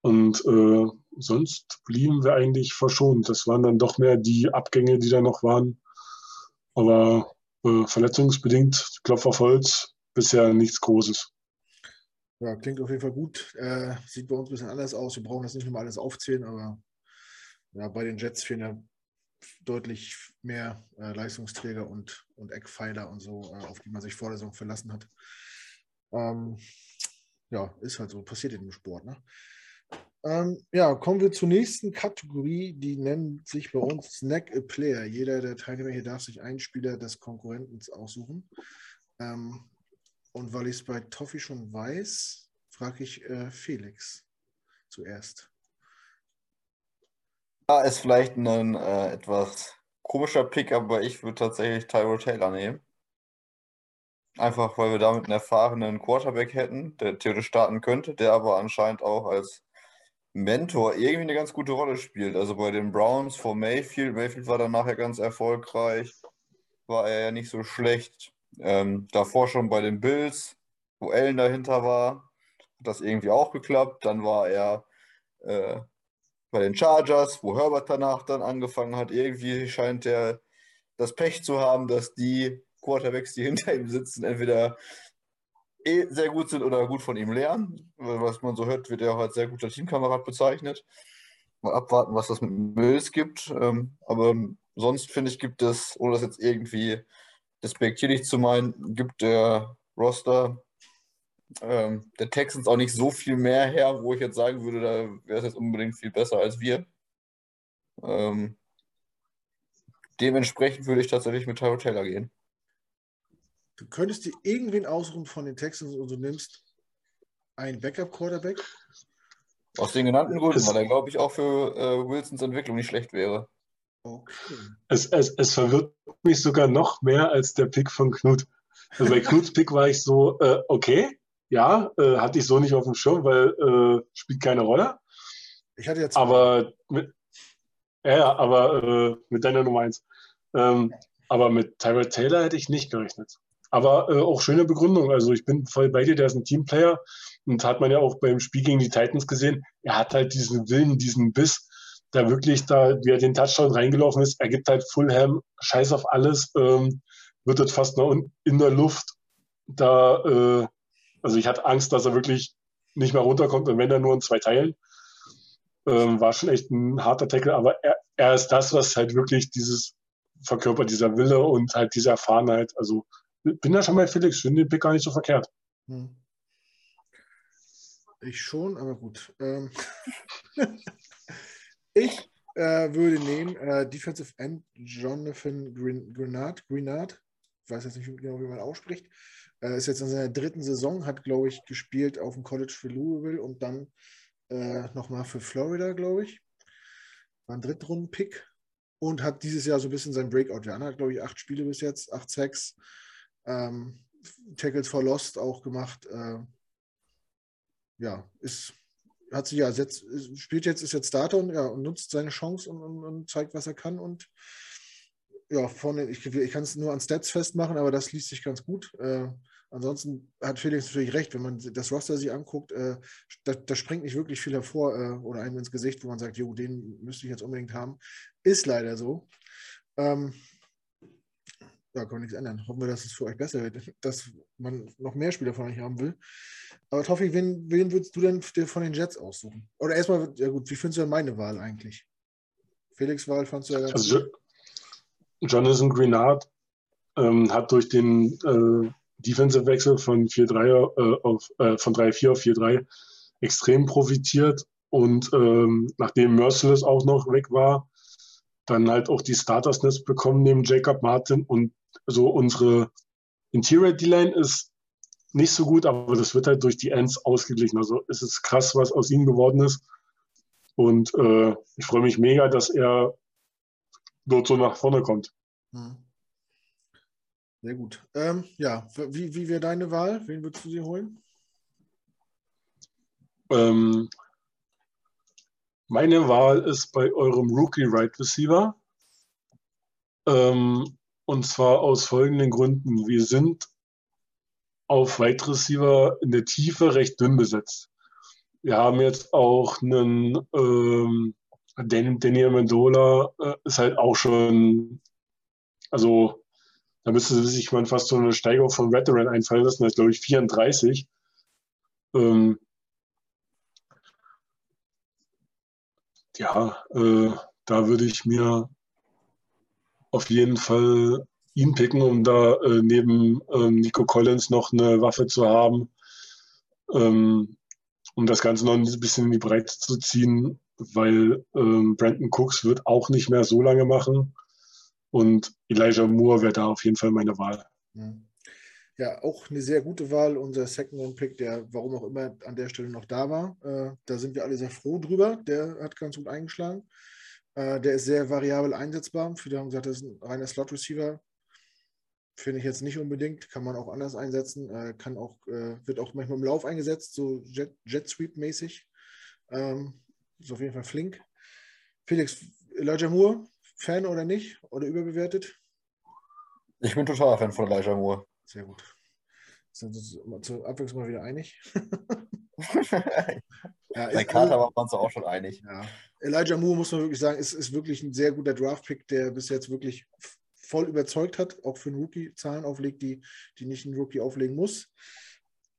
Und äh, sonst blieben wir eigentlich verschont. Das waren dann doch mehr die Abgänge, die da noch waren. Aber äh, verletzungsbedingt, Klopf auf Holz, bisher nichts Großes. Ja, klingt auf jeden Fall gut. Äh, sieht bei uns ein bisschen anders aus. Wir brauchen das nicht nochmal alles aufzählen, aber ja, bei den Jets fehlen ja deutlich mehr äh, Leistungsträger und, und Eckpfeiler und so, äh, auf die man sich vor der Saison verlassen hat. Ähm, ja, ist halt so, passiert in dem Sport. Ne? Ähm, ja, kommen wir zur nächsten Kategorie, die nennt sich bei uns Snack a Player. Jeder der Teilnehmer hier darf sich einen Spieler des Konkurrenten aussuchen. Ähm, und weil ich es bei Toffi schon weiß, frage ich äh, Felix zuerst. Ja, ist vielleicht ein äh, etwas komischer Pick, aber ich würde tatsächlich Tyrell Taylor nehmen. Einfach weil wir damit einen erfahrenen Quarterback hätten, der theoretisch starten könnte, der aber anscheinend auch als Mentor irgendwie eine ganz gute Rolle spielt. Also bei den Browns vor Mayfield, Mayfield war dann nachher ganz erfolgreich, war er ja nicht so schlecht. Ähm, davor schon bei den Bills, wo Allen dahinter war, hat das irgendwie auch geklappt. Dann war er äh, bei den Chargers, wo Herbert danach dann angefangen hat. Irgendwie scheint er das Pech zu haben, dass die Quarterbacks, die hinter ihm sitzen, entweder eh sehr gut sind oder gut von ihm lernen. Was man so hört, wird er auch als sehr guter Teamkamerad bezeichnet. Mal abwarten, was das mit Mills gibt. Ähm, aber sonst finde ich, gibt es, ohne das jetzt irgendwie despektierlich zu meinen, gibt der Roster ähm, der Texans auch nicht so viel mehr her, wo ich jetzt sagen würde, da wäre es jetzt unbedingt viel besser als wir. Ähm, dementsprechend würde ich tatsächlich mit Tyro Taylor gehen. Du könntest dir irgendwen ausruhen von den Texans und du nimmst einen Backup-Quarterback? Aus den genannten Gründen, weil er, glaube ich, auch für äh, Wilsons Entwicklung nicht schlecht wäre. Okay. Es, es, es verwirrt mich sogar noch mehr als der Pick von Knut. Also bei Knuts Pick war ich so, äh, okay, ja, äh, hatte ich so nicht auf dem Schirm, weil äh, spielt keine Rolle. Ich hatte jetzt. Aber mit, ja, aber äh, mit deiner Nummer eins. Ähm, aber mit Tyrell Taylor hätte ich nicht gerechnet. Aber äh, auch schöne Begründung. Also ich bin voll bei dir, der ist ein Teamplayer und hat man ja auch beim Spiel gegen die Titans gesehen. Er hat halt diesen Willen, diesen Biss, da wirklich da, wie er den Touchdown reingelaufen ist, er gibt halt Fulham Scheiß auf alles, ähm, wird dort fast noch in der Luft. Da, äh, also ich hatte Angst, dass er wirklich nicht mehr runterkommt und wenn er nur in zwei Teilen. Ähm, war schon echt ein harter Tackle, aber er, er ist das, was halt wirklich dieses verkörpert, dieser Wille und halt diese Erfahrenheit. Also bin da schon bei Felix, finde den Pick gar nicht so verkehrt. Hm. Ich schon, aber gut. Ähm ich äh, würde nehmen äh, Defensive End Jonathan Grenard. Grenard. Ich weiß jetzt nicht genau, wie man ausspricht. Äh, ist jetzt in seiner dritten Saison, hat, glaube ich, gespielt auf dem College für Louisville und dann äh, nochmal für Florida, glaube ich. War ein Drittrunden-Pick und hat dieses Jahr so ein bisschen sein Breakout-Jahr. Hat, glaube ich, acht Spiele bis jetzt, acht Sacks, ähm, Tackles for Lost auch gemacht. Äh, ja, ist, hat sich ja setzt, spielt jetzt, ist jetzt Starter und, ja, und nutzt seine Chance und, und, und zeigt, was er kann. Und ja, vorne, ich, ich kann es nur an Stats festmachen, aber das liest sich ganz gut. Äh, ansonsten hat Felix natürlich recht, wenn man das Roster sich anguckt, äh, da, da, springt nicht wirklich viel hervor äh, oder einem ins Gesicht, wo man sagt, jo, den müsste ich jetzt unbedingt haben. Ist leider so. Ähm, ja, kann man nichts ändern. Hoffen wir, dass es für euch besser wird, dass man noch mehr Spieler von euch haben will. Aber Toffi, wen, wen würdest du denn von den Jets aussuchen? Oder erstmal, ja gut, wie findest du denn meine Wahl eigentlich? Felix Wahl fandst du ja ganz also, gut. Jonathan Greenard ähm, hat durch den äh, Defensive-Wechsel von 4-3 äh, auf äh, von 3-4 auf 4-3 extrem profitiert. Und ähm, nachdem Merciless auch noch weg war, dann halt auch die Starters-Nest bekommen neben Jacob Martin und so unsere Interior D-Line ist nicht so gut, aber das wird halt durch die Ends ausgeglichen. Also es ist krass, was aus ihm geworden ist. Und äh, ich freue mich mega, dass er dort so nach vorne kommt. Hm. Sehr gut. Ähm, ja, wie, wie wäre deine Wahl? Wen würdest du sie holen? Ähm, meine Wahl ist bei eurem Rookie Right Receiver. Ähm, und zwar aus folgenden Gründen. Wir sind auf Wide Receiver in der Tiefe recht dünn besetzt. Wir haben jetzt auch einen ähm, Daniel Mendola, äh, ist halt auch schon, also da müsste sich man fast so eine Steigerung von Veteran einfallen lassen, das ist glaube ich 34. Ähm, ja, äh, da würde ich mir auf jeden Fall ihn picken, um da äh, neben ähm, Nico Collins noch eine Waffe zu haben. Ähm, um das Ganze noch ein bisschen in die Breite zu ziehen, weil ähm, Brandon Cooks wird auch nicht mehr so lange machen. Und Elijah Moore wäre da auf jeden Fall meine Wahl. Ja, auch eine sehr gute Wahl, unser Second-Round-Pick, der warum auch immer an der Stelle noch da war. Äh, da sind wir alle sehr froh drüber. Der hat ganz gut eingeschlagen. Äh, der ist sehr variabel einsetzbar. Viele haben gesagt, das ist ein reiner Slot-Receiver. Finde ich jetzt nicht unbedingt. Kann man auch anders einsetzen. Äh, kann auch, äh, wird auch manchmal im Lauf eingesetzt, so Jet, Jet Sweep-mäßig. Ähm, ist auf jeden Fall flink. Felix, Elijah Moore, Fan oder nicht? Oder überbewertet? Ich bin total Fan von Elijah Moore. Sehr gut. Sind uns zur Abwechslung mal wieder einig. ja, Bei Carter waren wir uns auch schon einig. Ja. Elijah Moore, muss man wirklich sagen, ist, ist wirklich ein sehr guter Draft-Pick, der bis jetzt wirklich voll überzeugt hat, auch für einen Rookie Zahlen auflegt, die, die nicht ein Rookie auflegen muss.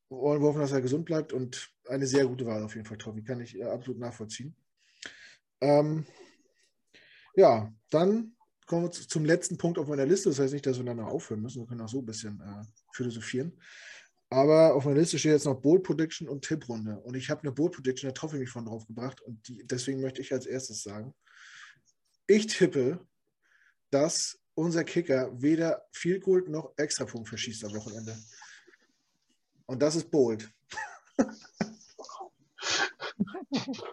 Wollen wir hoffen, dass er gesund bleibt und eine sehr gute Wahl auf jeden Fall, Tobi. Kann ich äh, absolut nachvollziehen. Ähm, ja, dann kommen wir zum letzten Punkt auf meiner Liste. Das heißt nicht, dass wir dann aufhören müssen. Wir können auch so ein bisschen äh, philosophieren. Aber auf meiner Liste steht jetzt noch Bold Prediction und Tipprunde. Und ich habe eine Bold Prediction, da hoffe ich mich von drauf gebracht. Und die, deswegen möchte ich als erstes sagen, ich tippe, dass unser Kicker weder Field Goal noch Extrapunkt verschießt am Wochenende. Und das ist bold.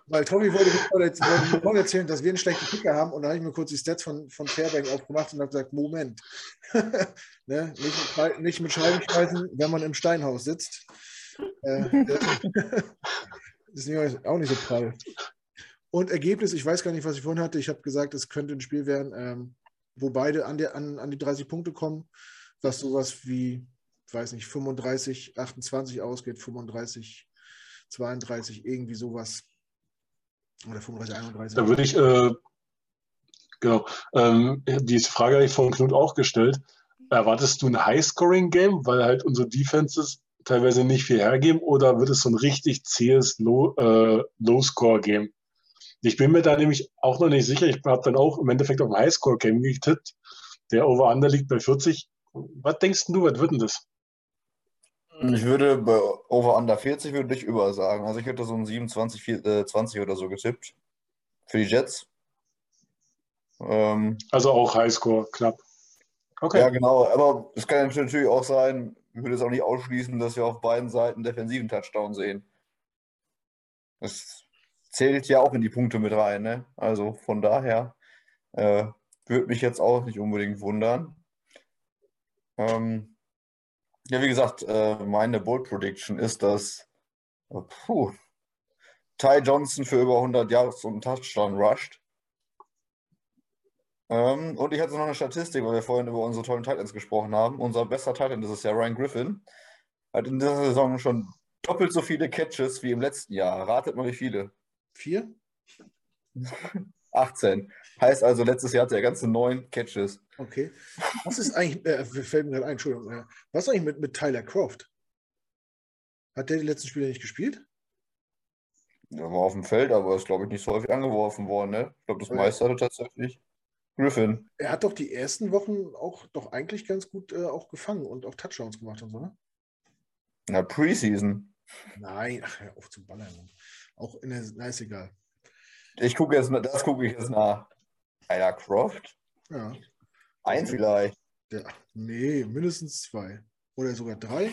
Weil Tommy wollte mir vorhin erzählen, dass wir einen schlechten Kicker haben und da habe ich mir kurz die Stats von, von Fairbank aufgemacht und habe gesagt, Moment, ne? nicht, mit, nicht mit Scheibenkreisen, wenn man im Steinhaus sitzt. Äh, das ist auch nicht so prall. Und Ergebnis, ich weiß gar nicht, was ich vorhin hatte. Ich habe gesagt, es könnte ein Spiel werden, ähm, wo beide an, der, an, an die 30 Punkte kommen, was sowas wie, weiß nicht, 35, 28 ausgeht, 35, 32, irgendwie sowas. Oder 35, 31. Da würde ich, äh, genau, ähm, diese Frage habe ich von Knut auch gestellt. Erwartest du ein High-Scoring-Game, weil halt unsere Defenses teilweise nicht viel hergeben, oder wird es so ein richtig zähes äh, Low-Score-Game? Low ich bin mir da nämlich auch noch nicht sicher. Ich habe dann auch im Endeffekt auf ein Highscore-Game getippt. Der Over-Under liegt bei 40. Was denkst du, was wird denn das? Ich würde bei Over-Under 40 würde ich über sagen. Also ich hätte so ein 27, 4, äh, 20 oder so getippt. Für die Jets. Ähm, also auch Highscore, knapp. Okay. Ja, genau. Aber es kann natürlich auch sein, ich würde es auch nicht ausschließen, dass wir auf beiden Seiten defensiven Touchdown sehen. Das zählt ja auch in die Punkte mit rein. Ne? Also von daher äh, würde mich jetzt auch nicht unbedingt wundern. Ähm, ja, wie gesagt, äh, meine Bold Prediction ist, dass äh, puh, Ty Johnson für über 100 Yards und Touchdown rusht. Ähm, und ich hatte noch eine Statistik, weil wir vorhin über unsere tollen Titans gesprochen haben. Unser bester Titan, ist ja Ryan Griffin, hat in dieser Saison schon doppelt so viele Catches wie im letzten Jahr. Ratet mal, wie viele? Vier? 18. Heißt also, letztes Jahr hatte er ganze neun Catches. Okay. Was ist eigentlich, äh, fällt mir gerade ein, Entschuldigung, was ist eigentlich mit, mit Tyler Croft? Hat der die letzten Spiele nicht gespielt? Er war auf dem Feld, aber ist, glaube ich, nicht so häufig angeworfen worden. Ne? Ich glaube, das okay. meiste hatte tatsächlich Griffin. Er hat doch die ersten Wochen auch doch eigentlich ganz gut äh, auch gefangen und auch Touchdowns gemacht und so, ne? Na, Preseason. Nein, ach, hör auf zu ballern. Auch in der, na, ist egal. Ich gucke jetzt, das gucke ich jetzt nach. Tyler Croft? Ja. Ein vielleicht. Ja, nee, mindestens zwei. Oder sogar drei.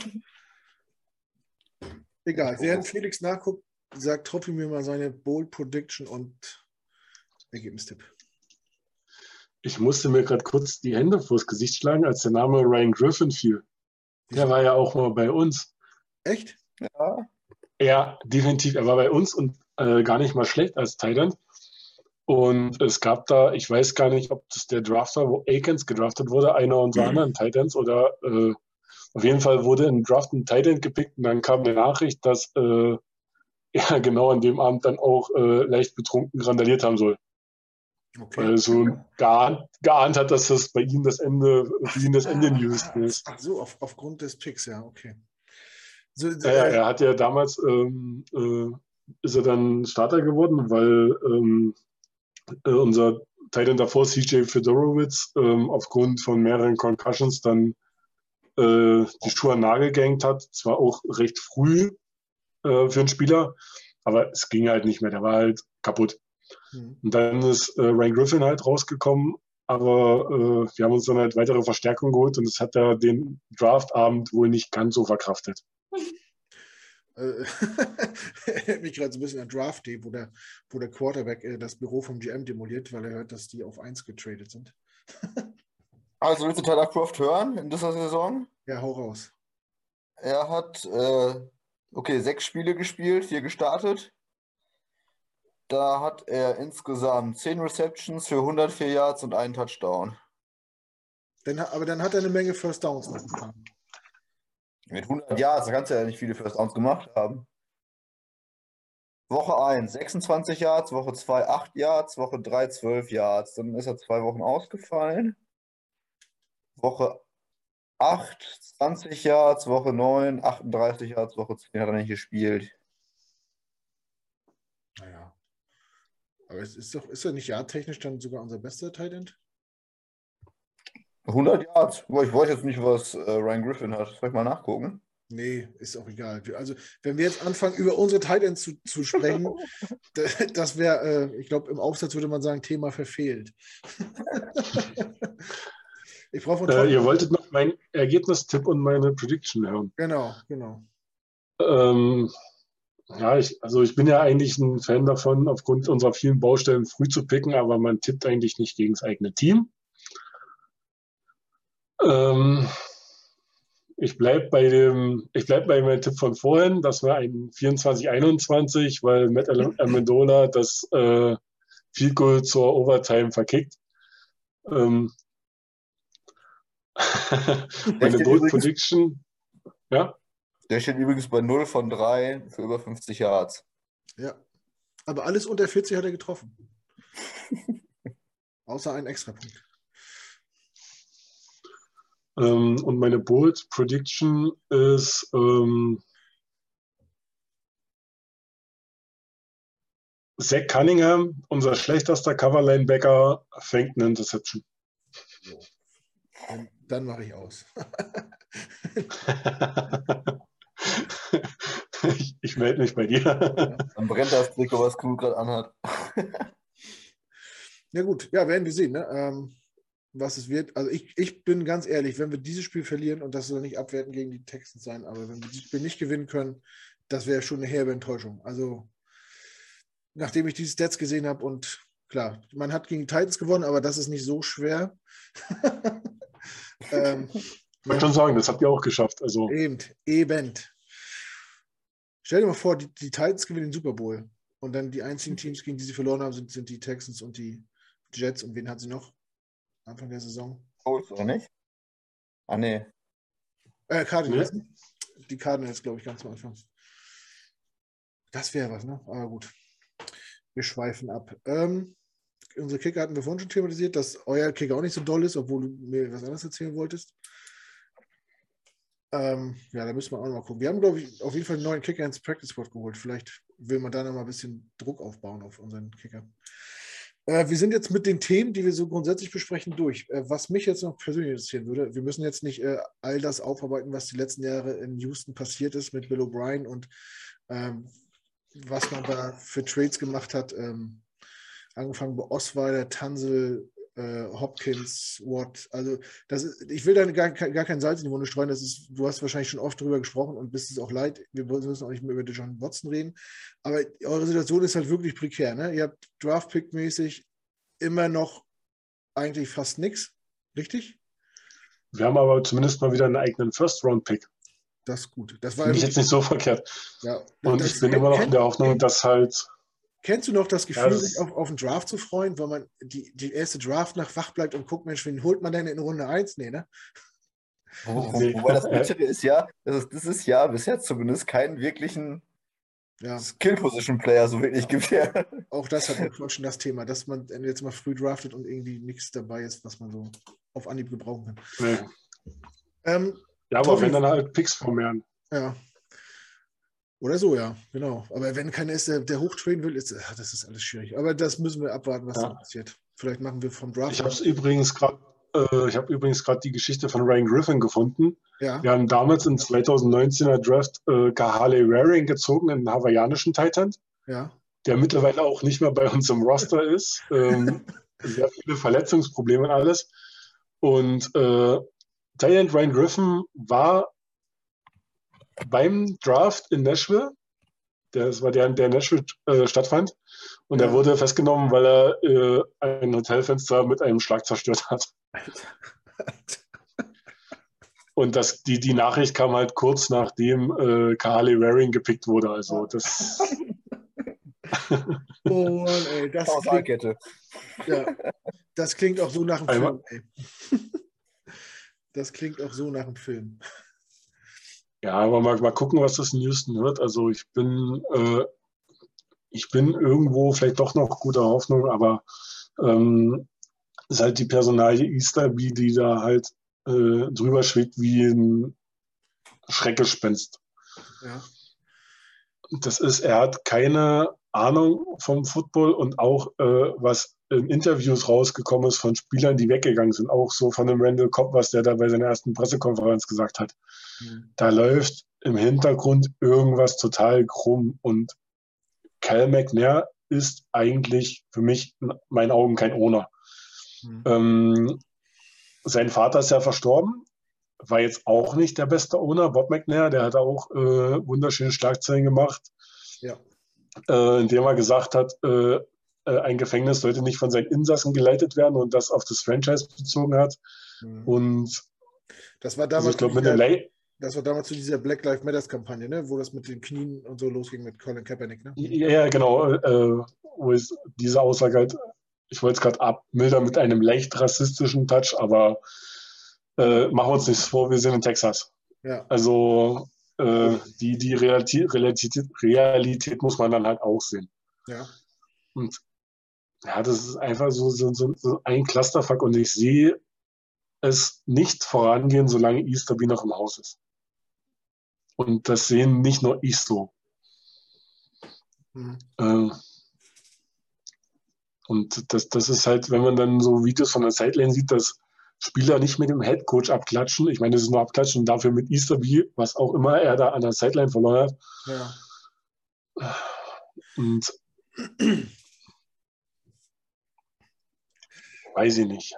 Egal, während Felix nachguckt, sagt Troppi mir mal seine Bold Prediction und Ergebnistipp. Ich musste mir gerade kurz die Hände vors Gesicht schlagen, als der Name Ryan Griffin fiel. Der war ja auch mal bei uns. Echt? Ja. Ja, definitiv. Er war bei uns und äh, gar nicht mal schlecht als Titan. Und es gab da, ich weiß gar nicht, ob das der Draft war, wo Akins gedraftet wurde, einer unserer mhm. anderen Titans oder äh, auf jeden Fall wurde im Draft ein Titan gepickt und dann kam eine Nachricht, dass äh, er genau an dem Abend dann auch äh, leicht betrunken randaliert haben soll. Okay. Weil er so geahnt, geahnt, hat, dass das bei ihm das Ende, für ihn das Ende in Houston ist. Ach so, auf, aufgrund des Picks, ja, okay. So, ja, ja, er hat ja damals, ähm, äh, ist er dann Starter geworden, weil ähm, äh, unser Titan davor, CJ Fedorowitz, ähm, aufgrund von mehreren Concussions dann äh, die Schuhe nagelgängt hat. Zwar auch recht früh, äh, für einen Spieler, aber es ging halt nicht mehr, der war halt kaputt. Mhm. Und dann ist äh, Ryan Griffin halt rausgekommen, aber äh, wir haben uns dann halt weitere Verstärkung geholt und es hat er den Draftabend wohl nicht ganz so verkraftet. Äh, erinnert mich gerade so ein bisschen an Draft Day, wo der, wo der Quarterback äh, das Büro vom GM demoliert, weil er hört, dass die auf 1 getradet sind. also willst du Tyler Croft hören in dieser Saison? Ja, hau raus. Er hat äh, okay, sechs Spiele gespielt, vier gestartet. Da hat er insgesamt 10 Receptions für 104 Yards und einen Touchdown. Dann, aber dann hat er eine Menge First Downs noch gefangen. Mit 100 Yards, da kannst du ja nicht viele First Downs gemacht haben. Woche 1 26 Yards, Woche 2 8 Yards, Woche 3 12 Yards. Dann ist er zwei Wochen ausgefallen. Woche 8 20 Yards, Woche 9 38 Yards, Woche 10 hat er nicht gespielt. Naja. Aber es ist doch, ist er nicht jahrtechnisch dann sogar unser bester Tight 100 Yards. Ich weiß jetzt nicht, was äh, Ryan Griffin hat. Soll ich mal nachgucken? Nee, ist auch egal. Also, wenn wir jetzt anfangen, über unsere Titans zu, zu sprechen, das wäre, äh, ich glaube, im Aufsatz würde man sagen, Thema verfehlt. ich brauche äh, Ihr wolltet noch meinen Ergebnistipp und meine Prediction hören. Genau, genau. Ähm, ja, ich, also ich bin ja eigentlich ein Fan davon, aufgrund unserer vielen Baustellen früh zu picken, aber man tippt eigentlich nicht gegen das eigene Team. Ähm, ich bleibe bei dem, ich bleibe bei meinem Tipp von vorhin, das war ein 24-21, weil Matt Amendola das äh, Field Goal zur Overtime verkickt. Ähm, meine Bold Prediction, ja. Der steht übrigens bei 0 von 3 für über 50 Yards. Ja. Aber alles unter 40 hat er getroffen. Außer einen Extrapunkt. Ähm, und meine Bold Prediction ist ähm, Zach Cunningham, unser schlechtester Cover-Linebacker, fängt eine Interception. So. Dann, dann mache ich aus. ich, ich melde mich bei dir. Dann brennt das Trikot, was Kuh gerade anhat. ja gut, ja, werden wir sehen. Ne? Ähm, was es wird. Also ich, ich bin ganz ehrlich, wenn wir dieses Spiel verlieren, und das soll nicht abwerten gegen die Texans sein, aber wenn wir dieses Spiel nicht gewinnen können, das wäre schon eine herbe Enttäuschung. Also nachdem ich diese Stats gesehen habe und klar, man hat gegen die Titans gewonnen, aber das ist nicht so schwer. ähm, ich wollte schon sagen, das habt ihr auch geschafft. Also. Eben, eben. Stell dir mal vor, die, die Titans gewinnen den Super Bowl und dann die einzigen Teams, gegen die sie verloren haben, sind, sind die Texans und die Jets. Und wen hat sie noch? Anfang der Saison. Colts, oder nicht? Ah, nee. Äh, Cardinals. Ja. Die Cardinals, glaube ich, ganz am Anfang. Das wäre was, ne? Aber gut. Wir schweifen ab. Ähm, unsere Kicker hatten wir vorhin schon thematisiert, dass euer Kicker auch nicht so doll ist, obwohl du mir was anderes erzählen wolltest. Ähm, ja, da müssen wir auch noch mal gucken. Wir haben, glaube ich, auf jeden Fall einen neuen Kicker ins Practice Squad geholt. Vielleicht will man da noch mal ein bisschen Druck aufbauen auf unseren Kicker. Äh, wir sind jetzt mit den Themen, die wir so grundsätzlich besprechen, durch. Äh, was mich jetzt noch persönlich interessieren würde, wir müssen jetzt nicht äh, all das aufarbeiten, was die letzten Jahre in Houston passiert ist mit Bill O'Brien und ähm, was man da für Trades gemacht hat. Ähm, angefangen bei Osweiler, Tansel, äh, Hopkins, Watt. Also das ist, ich will da gar, gar kein Salz in die Wunde streuen. Das ist, du hast wahrscheinlich schon oft darüber gesprochen und bist es auch leid. Wir müssen auch nicht mehr über John Watson reden. Aber eure Situation ist halt wirklich prekär. Ne? Ihr habt Draft-Pick-mäßig immer noch eigentlich fast nichts. Richtig? Wir haben aber zumindest mal wieder einen eigenen First-Round-Pick. Das ist gut. Das war ich jetzt nicht so verkehrt. Ja, und ich bin immer noch in der Hoffnung, dass halt Kennst du noch das Gefühl, sich auf, auf einen Draft zu freuen, weil man die, die erste Draft nach wach bleibt und guckt, Mensch, wen holt man denn in Runde 1? Nee, ne? Wo, wo, wobei das Bittere ist ja, dass es dieses Jahr bisher zumindest keinen wirklichen ja. Skill-Position-Player so wirklich gibt. Ja. Auch das hat ja schon das Thema, dass man jetzt mal früh draftet und irgendwie nichts dabei ist, was man so auf Anhieb gebrauchen kann. Nee. Ähm, ja, aber Tommy, wenn dann halt Picks vermehren. Ja, oder so, ja, genau. Aber wenn keiner ist, der, der hochtrainen will, ist das ist alles schwierig. Aber das müssen wir abwarten, was ja. da passiert. Vielleicht machen wir vom Draft. Ich habe es übrigens gerade äh, ich habe übrigens gerade die Geschichte von Ryan Griffin gefunden. Ja. Wir haben damals im 2019er Draft äh, Kahale Waring gezogen, einen hawaiianischen Titan, Ja. der mittlerweile auch nicht mehr bei uns im Roster ist. Ähm, sehr viele Verletzungsprobleme und alles. Und äh, Titan Ryan Griffin war beim Draft in Nashville. Das war der, der in Nashville äh, stattfand. Und er Ja. wurde festgenommen, weil er äh, ein Hotelfenster mit einem Schlag zerstört hat. Und das, die, die Nachricht kam halt kurz nachdem äh, Carly Waring gepickt wurde. Also das, Oh Mann, ey, das klingt, ja, das klingt auch so nach einem Einmal- Film, ey. Das klingt auch so nach einem Film. Ja, aber mal, mal gucken, was das in Houston wird. Also ich bin, äh, ich bin irgendwo vielleicht doch noch guter Hoffnung, aber ähm, ist halt die Personalie Easterby, die da halt äh, drüber schwebt wie ein Schreckgespenst. Ja. das ist, er hat keine Ahnung vom Football und auch äh, was Interviews rausgekommen ist von Spielern, die weggegangen sind, auch so von dem Randall Cobb, was der da bei seiner ersten Pressekonferenz gesagt hat. Mhm. Da läuft im Hintergrund irgendwas total krumm und Cal McNair ist eigentlich für mich in meinen Augen kein Owner. Mhm. Ähm, sein Vater ist ja verstorben, war jetzt auch nicht der beste Owner, Bob McNair, der hat auch äh, wunderschöne Schlagzeilen gemacht, Ja. äh, indem er gesagt hat, äh, äh, ein Gefängnis sollte nicht von seinen Insassen geleitet werden und das auf das Franchise bezogen hat. Mhm. Und Das war also damals, ich mit dem dieser- Lay das war damals zu dieser Black Lives Matters Kampagne, ne? wo das mit den Knien und so losging mit Colin Kaepernick. Ne? Ja, ja, genau. Äh, wo ist diese Aussage halt, ich wollte es gerade abmildern mit einem leicht rassistischen Touch, aber äh, machen wir uns nichts vor, wir sind in Texas. Ja. Also äh, die, die Realität, Realität, Realität muss man dann halt auch sehen. ja. Und ja, das ist einfach so, so, so, ein Clusterfuck und ich sehe es nicht vorangehen, solange Easterby noch im Haus ist. Und das sehen nicht nur ich so. Mhm. Äh, und das, das ist halt, wenn man dann so Videos von der Sideline sieht, dass Spieler nicht mit dem Headcoach abklatschen. Ich meine, das ist nur abklatschen und dafür mit Easterby, was auch immer er da an der Sideline verloren hat. ja. Und weiß ich nicht.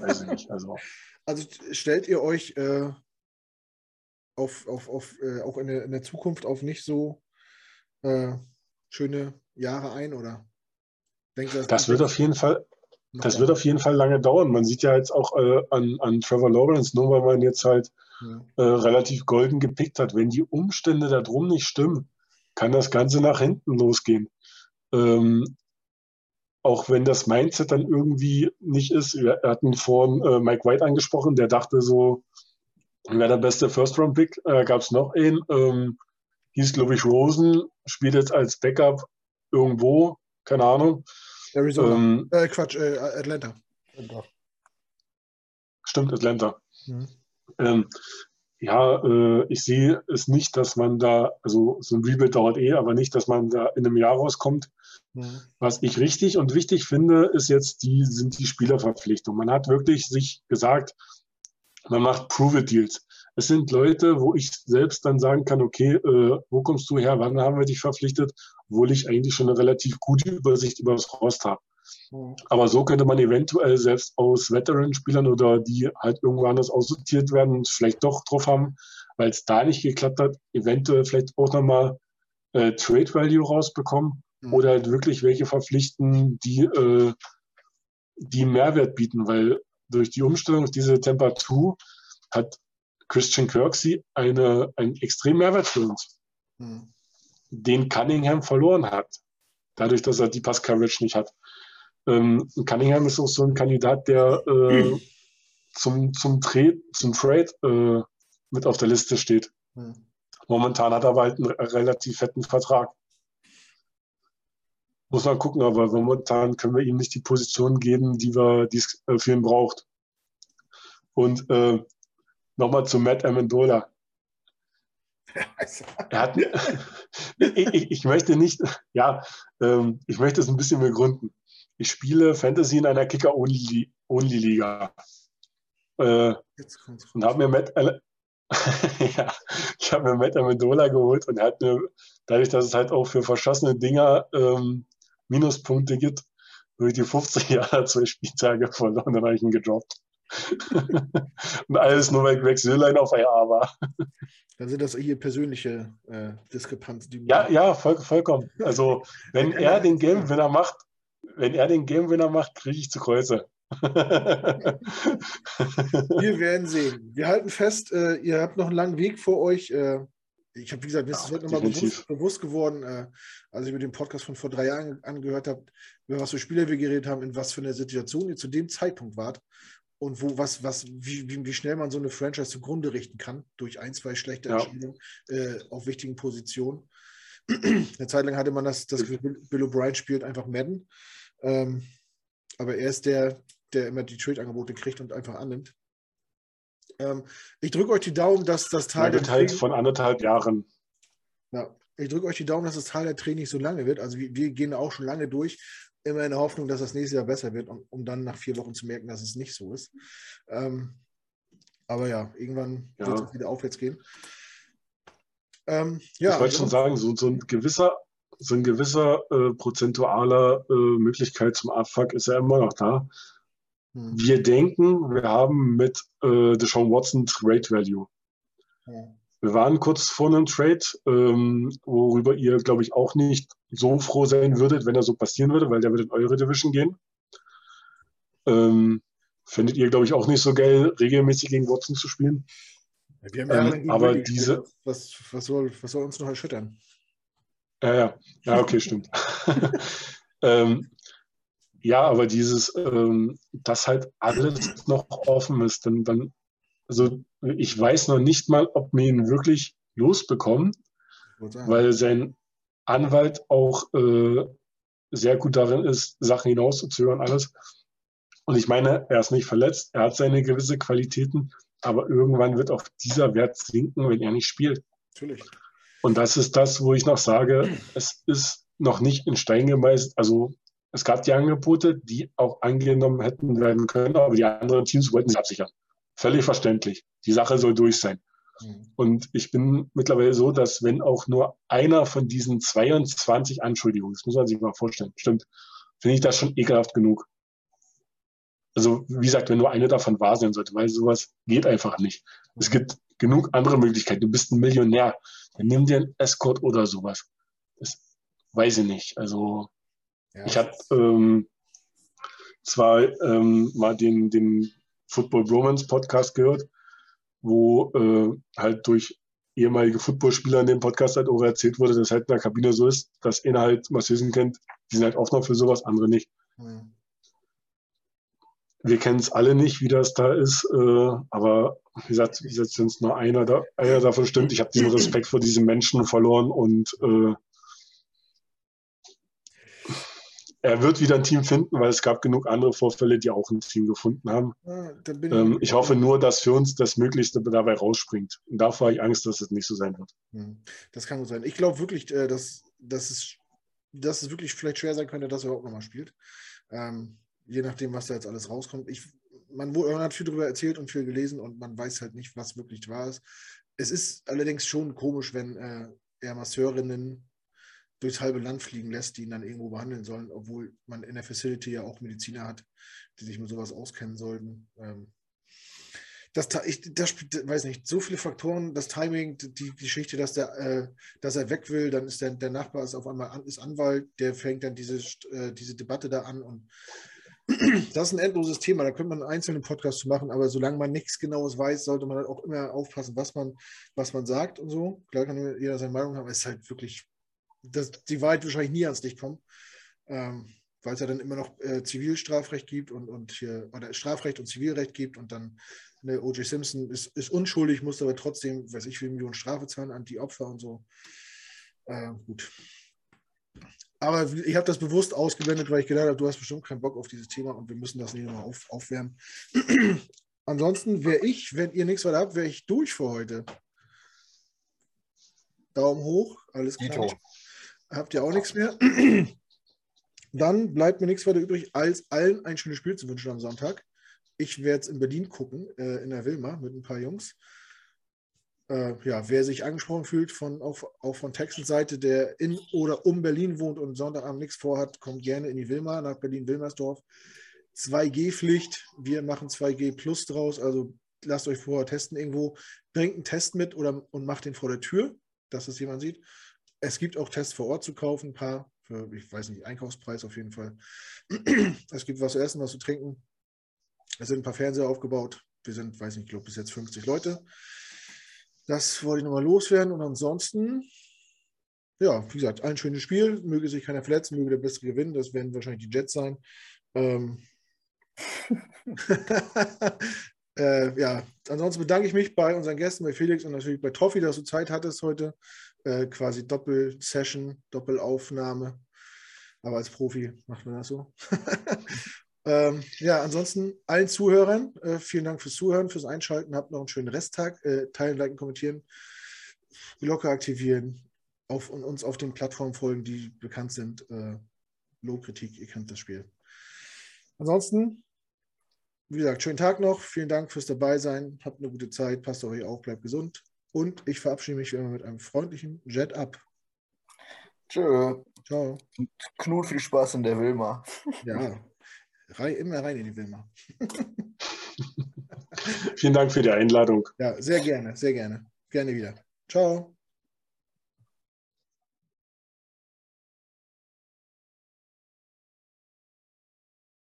Weiß ich nicht. Also, Also stellt ihr euch äh, auf, auf, auf, äh, auch in der, in der Zukunft auf nicht so äh, schöne Jahre ein oder denkt ihr, das wird auf jeden Fall, das da? wird auf jeden Fall lange dauern. Man sieht ja jetzt auch äh, an, an Trevor Lawrence, nur weil man jetzt halt äh, relativ golden gepickt hat. Wenn die Umstände da drum nicht stimmen, kann das Ganze nach hinten losgehen. Ähm, auch wenn das Mindset dann irgendwie nicht ist. Wir hatten vorhin äh, Mike White angesprochen, der dachte so, wäre der beste First-Round-Pick. Äh, Gab es noch einen, ähm, hieß glaube ich Rosen, spielt jetzt als Backup irgendwo, keine Ahnung. Arizona. Ähm, äh, Quatsch, äh, Atlanta. stimmt, Atlanta. Mhm. Ähm, ja, äh, ich sehe es nicht, dass man da, also so ein Rebuild dauert eh, aber nicht, dass man da in einem Jahr rauskommt. Mhm. Was ich richtig und wichtig finde, ist jetzt die, sind die Spielerverpflichtungen. Man hat wirklich sich gesagt, man macht Prove-It-Deals. Es sind Leute, wo ich selbst dann sagen kann, okay, äh, wo kommst du her, wann haben wir dich verpflichtet, obwohl ich eigentlich schon eine relativ gute Übersicht über das Rost habe. Mhm. Aber so könnte man eventuell selbst aus Veteran-Spielern oder die halt irgendwo anders aussortiert werden und vielleicht doch drauf haben, weil es da nicht geklappt hat, eventuell vielleicht auch nochmal äh, Trade Value rausbekommen. Oder halt wirklich welche verpflichten, die, äh, die Mehrwert bieten, weil durch die Umstellung auf diese Temperatur hat Christian Kirksey eine, einen extremen Mehrwert für uns, Mhm. den Cunningham verloren hat, dadurch, dass er die Pass-Coverage nicht hat. Ähm, Cunningham ist auch so ein Kandidat, der äh, zum, zum, Trade, zum Trade äh, mit auf der Liste steht. Mhm. Momentan hat er aber halt einen relativ fetten Vertrag. Muss man gucken, aber momentan können wir ihm nicht die Position geben, die wir die es äh, für ihn braucht. Und äh, nochmal zu Matt Amendola. Hat, ich, ich, ich möchte nicht, ja, ähm, ich möchte es ein bisschen begründen. Ich spiele Fantasy in einer Kicker-Only-Liga. äh, und habe mir Matt, ja, ich habe mir Matt Amendola geholt und er hat mir, dadurch, dass es halt auch für verschossene Dinger ähm, Minuspunkte gibt, durch die 50 Jahre zwei Spieltage verloren, dann habe ich ihn gedroppt. und alles nur, weil Greg Sölein auf IA war. Dann sind das hier persönliche äh, Diskrepanzen. ja, ja, voll, vollkommen. Also, wenn er den Game Winner macht, wenn er den Game Winner macht, kriege ich zu Kreuze. Wir werden sehen. Wir halten fest, äh, ihr habt noch einen langen Weg vor euch. Äh, ich habe, wie gesagt, mir ist es heute nochmal bewusst, bewusst, geworden, äh, als ich mir den Podcast von vor drei Jahren angehört habe, über was für Spieler wir geredet haben, in was für einer Situation ihr zu dem Zeitpunkt wart und wo, was, was, wie, wie, wie schnell man so eine Franchise zugrunde richten kann, durch ein, zwei schlechte ja. Entscheidungen äh, auf wichtigen Positionen. eine Zeit lang hatte man das, das Bill O'Brien spielt einfach Madden. Ähm, aber er ist der, der immer die Trade-Angebote kriegt und einfach annimmt. Ähm, ich drücke euch die Daumen, dass das Teil der Training, von anderthalb Jahren. Ja, ich drücke euch die Daumen, dass das Teil der Training so lange wird. Also wir, wir, gehen auch schon lange durch, immer in der Hoffnung, dass das nächste Jahr besser wird, um, um dann nach vier Wochen zu merken, dass es nicht so ist. Ähm, aber ja, irgendwann ja. wird es wieder aufwärts gehen. Ähm, ja, ich wollte schon sagen, so, so ein gewisser, so ein gewisser äh, prozentualer äh, Möglichkeit zum Abfuck ist ja immer noch da. Hm. Wir denken, wir haben mit äh, Deshaun Watson Trade Value. Hm. Wir waren kurz vor einem Trade, ähm, worüber ihr, glaube ich, auch nicht so froh sein würdet, wenn er so passieren würde, weil der wird in eure Division gehen. Ähm, findet ihr, glaube ich, auch nicht so geil, regelmäßig gegen Watson zu spielen. Wir haben ähm, aber diese. Was, was, soll, was soll uns noch erschüttern? Ja, ja, ja, okay, stimmt. ähm, ja, aber dieses, ähm, dass halt alles noch offen ist, dann, dann, also ich weiß noch nicht mal, ob wir ihn wirklich losbekommen, weil sein Anwalt auch äh, sehr gut darin ist, Sachen hinauszuzögern, alles. Und ich meine, er ist nicht verletzt, er hat seine gewisse Qualitäten, aber irgendwann wird auch dieser Wert sinken, wenn er nicht spielt. Natürlich. Und das ist das, wo ich noch sage, es ist noch nicht in Stein gemeißelt. Also es gab die Angebote, die auch angenommen hätten werden können, aber die anderen Teams wollten sich absichern. Völlig verständlich. Die Sache soll durch sein. Mhm. Und ich bin mittlerweile so, dass wenn auch nur einer von diesen 22 Anschuldigungen, das muss man sich mal vorstellen, stimmt, finde ich das schon ekelhaft genug. Also, wie gesagt, wenn nur eine davon wahr sein sollte, weil sowas geht einfach nicht. Es mhm. gibt genug andere Möglichkeiten. Du bist ein Millionär, dann nimm dir einen Escort oder sowas. Das weiß ich nicht. Also, ja. Ich habe ähm, zwar ähm, mal den, den Football Romance Podcast gehört, wo äh, halt durch ehemalige Footballspieler in dem Podcast halt auch erzählt wurde, dass halt in der Kabine so ist, dass einer halt Masseusen kennt, die sind halt oft noch für sowas, andere nicht. Mhm. Wir kennen es alle nicht, wie das da ist, äh, aber wie gesagt, wie gesagt, sind nur einer, da, einer davon stimmt. Ich habe diesen Respekt vor diesen Menschen verloren und äh, er wird wieder ein Team finden, weil es gab genug andere Vorfälle, die auch ein Team gefunden haben. Ja, ähm, ich hoffe nur, dass für uns das Möglichste dabei rausspringt. Und davor habe ich Angst, dass es nicht so sein wird. Hm, das kann gut sein. Ich glaube wirklich, äh, dass, dass, es, dass es wirklich vielleicht schwer sein könnte, dass er überhaupt nochmal spielt. Ähm, je nachdem, was da jetzt alles rauskommt. Ich, man, man hat viel darüber erzählt und viel gelesen und man weiß halt nicht, was wirklich wahr ist. Es ist allerdings schon komisch, wenn äh, er Masseurinnen durchs halbe Land fliegen lässt, die ihn dann irgendwo behandeln sollen, obwohl man in der Facility ja auch Mediziner hat, die sich mit sowas auskennen sollten. Ähm, das, ich das, weiß nicht, so viele Faktoren, das Timing, die Geschichte, dass, der, äh, dass er weg will, dann ist der, der Nachbar ist auf einmal an, ist Anwalt, der fängt dann diese, äh, diese Debatte da an und das ist ein endloses Thema, da könnte man einen einzelnen Podcast zu machen, aber solange man nichts Genaues weiß, sollte man halt auch immer aufpassen, was man, was man sagt und so. Klar kann jeder seine Meinung haben, aber es ist halt wirklich dass die Wahrheit wahrscheinlich nie ans Licht kommt, ähm, weil es ja dann immer noch äh, Zivilstrafrecht gibt und, und hier, oder Strafrecht und Zivilrecht gibt und dann ne, O.J. Simpson ist, ist unschuldig, muss aber trotzdem, weiß ich, wie Millionen Strafe zahlen an die Opfer und so. Äh, gut. Aber ich habe das bewusst ausgeblendet, weil ich gedacht habe, du hast bestimmt keinen Bock auf dieses Thema und wir müssen das nicht nochmal auf, aufwärmen. Ansonsten wäre ich, wenn ihr nichts weiter habt, wäre ich durch für heute. Daumen hoch, alles klar. Habt ihr auch nichts mehr. Dann bleibt mir nichts weiter übrig, als allen ein schönes Spiel zu wünschen am Sonntag. Ich werde es in Berlin gucken, äh, in der Wilma mit ein paar Jungs. Äh, ja, wer sich angesprochen fühlt, von, auch, auch von Texans Seite, der in oder um Berlin wohnt und Sonntagabend nichts vorhat, kommt gerne in die Wilma, nach Berlin-Wilmersdorf. 2G-Pflicht, wir machen 2G Plus draus, also lasst euch vorher testen irgendwo, bringt einen Test mit oder, und macht den vor der Tür, dass es jemand sieht. Es gibt auch Tests vor Ort zu kaufen, ein paar, für, ich weiß nicht, Einkaufspreis auf jeden Fall. Es gibt was zu essen, was zu trinken. Es sind ein paar Fernseher aufgebaut. Wir sind, weiß nicht, ich glaube bis jetzt 50 Leute. Das wollte ich nochmal loswerden. Und ansonsten, ja, wie gesagt, ein schönes Spiel. Möge sich keiner verletzen, möge der Bessere gewinnen. Das werden wahrscheinlich die Jets sein. Ähm, äh, ja, ansonsten bedanke ich mich bei unseren Gästen, bei Felix und natürlich bei Toffi, dass du Zeit hattest heute. Äh, quasi Doppel-Session, Doppelaufnahme. Aber als Profi macht man das so. ähm, ja, ansonsten allen Zuhörern, äh, vielen Dank fürs Zuhören, fürs Einschalten. Habt noch einen schönen Resttag. Äh, teilen, liken, kommentieren, Glocke aktivieren, auf, und uns auf den Plattformen folgen, die bekannt sind. Äh, Lobkritik, ihr kennt das Spiel. Ansonsten, wie gesagt, schönen Tag noch. Vielen Dank fürs Dabeisein. Habt eine gute Zeit. Passt auf euch auf. Bleibt gesund. Und ich verabschiede mich wie immer mit einem freundlichen Jet ab. Tschö. Ciao. Und Knut, viel Spaß in der Wilma. Ja, rein, immer rein in die Wilma. Vielen Dank für die Einladung. Ja, sehr gerne, sehr gerne. Gerne wieder. Ciao.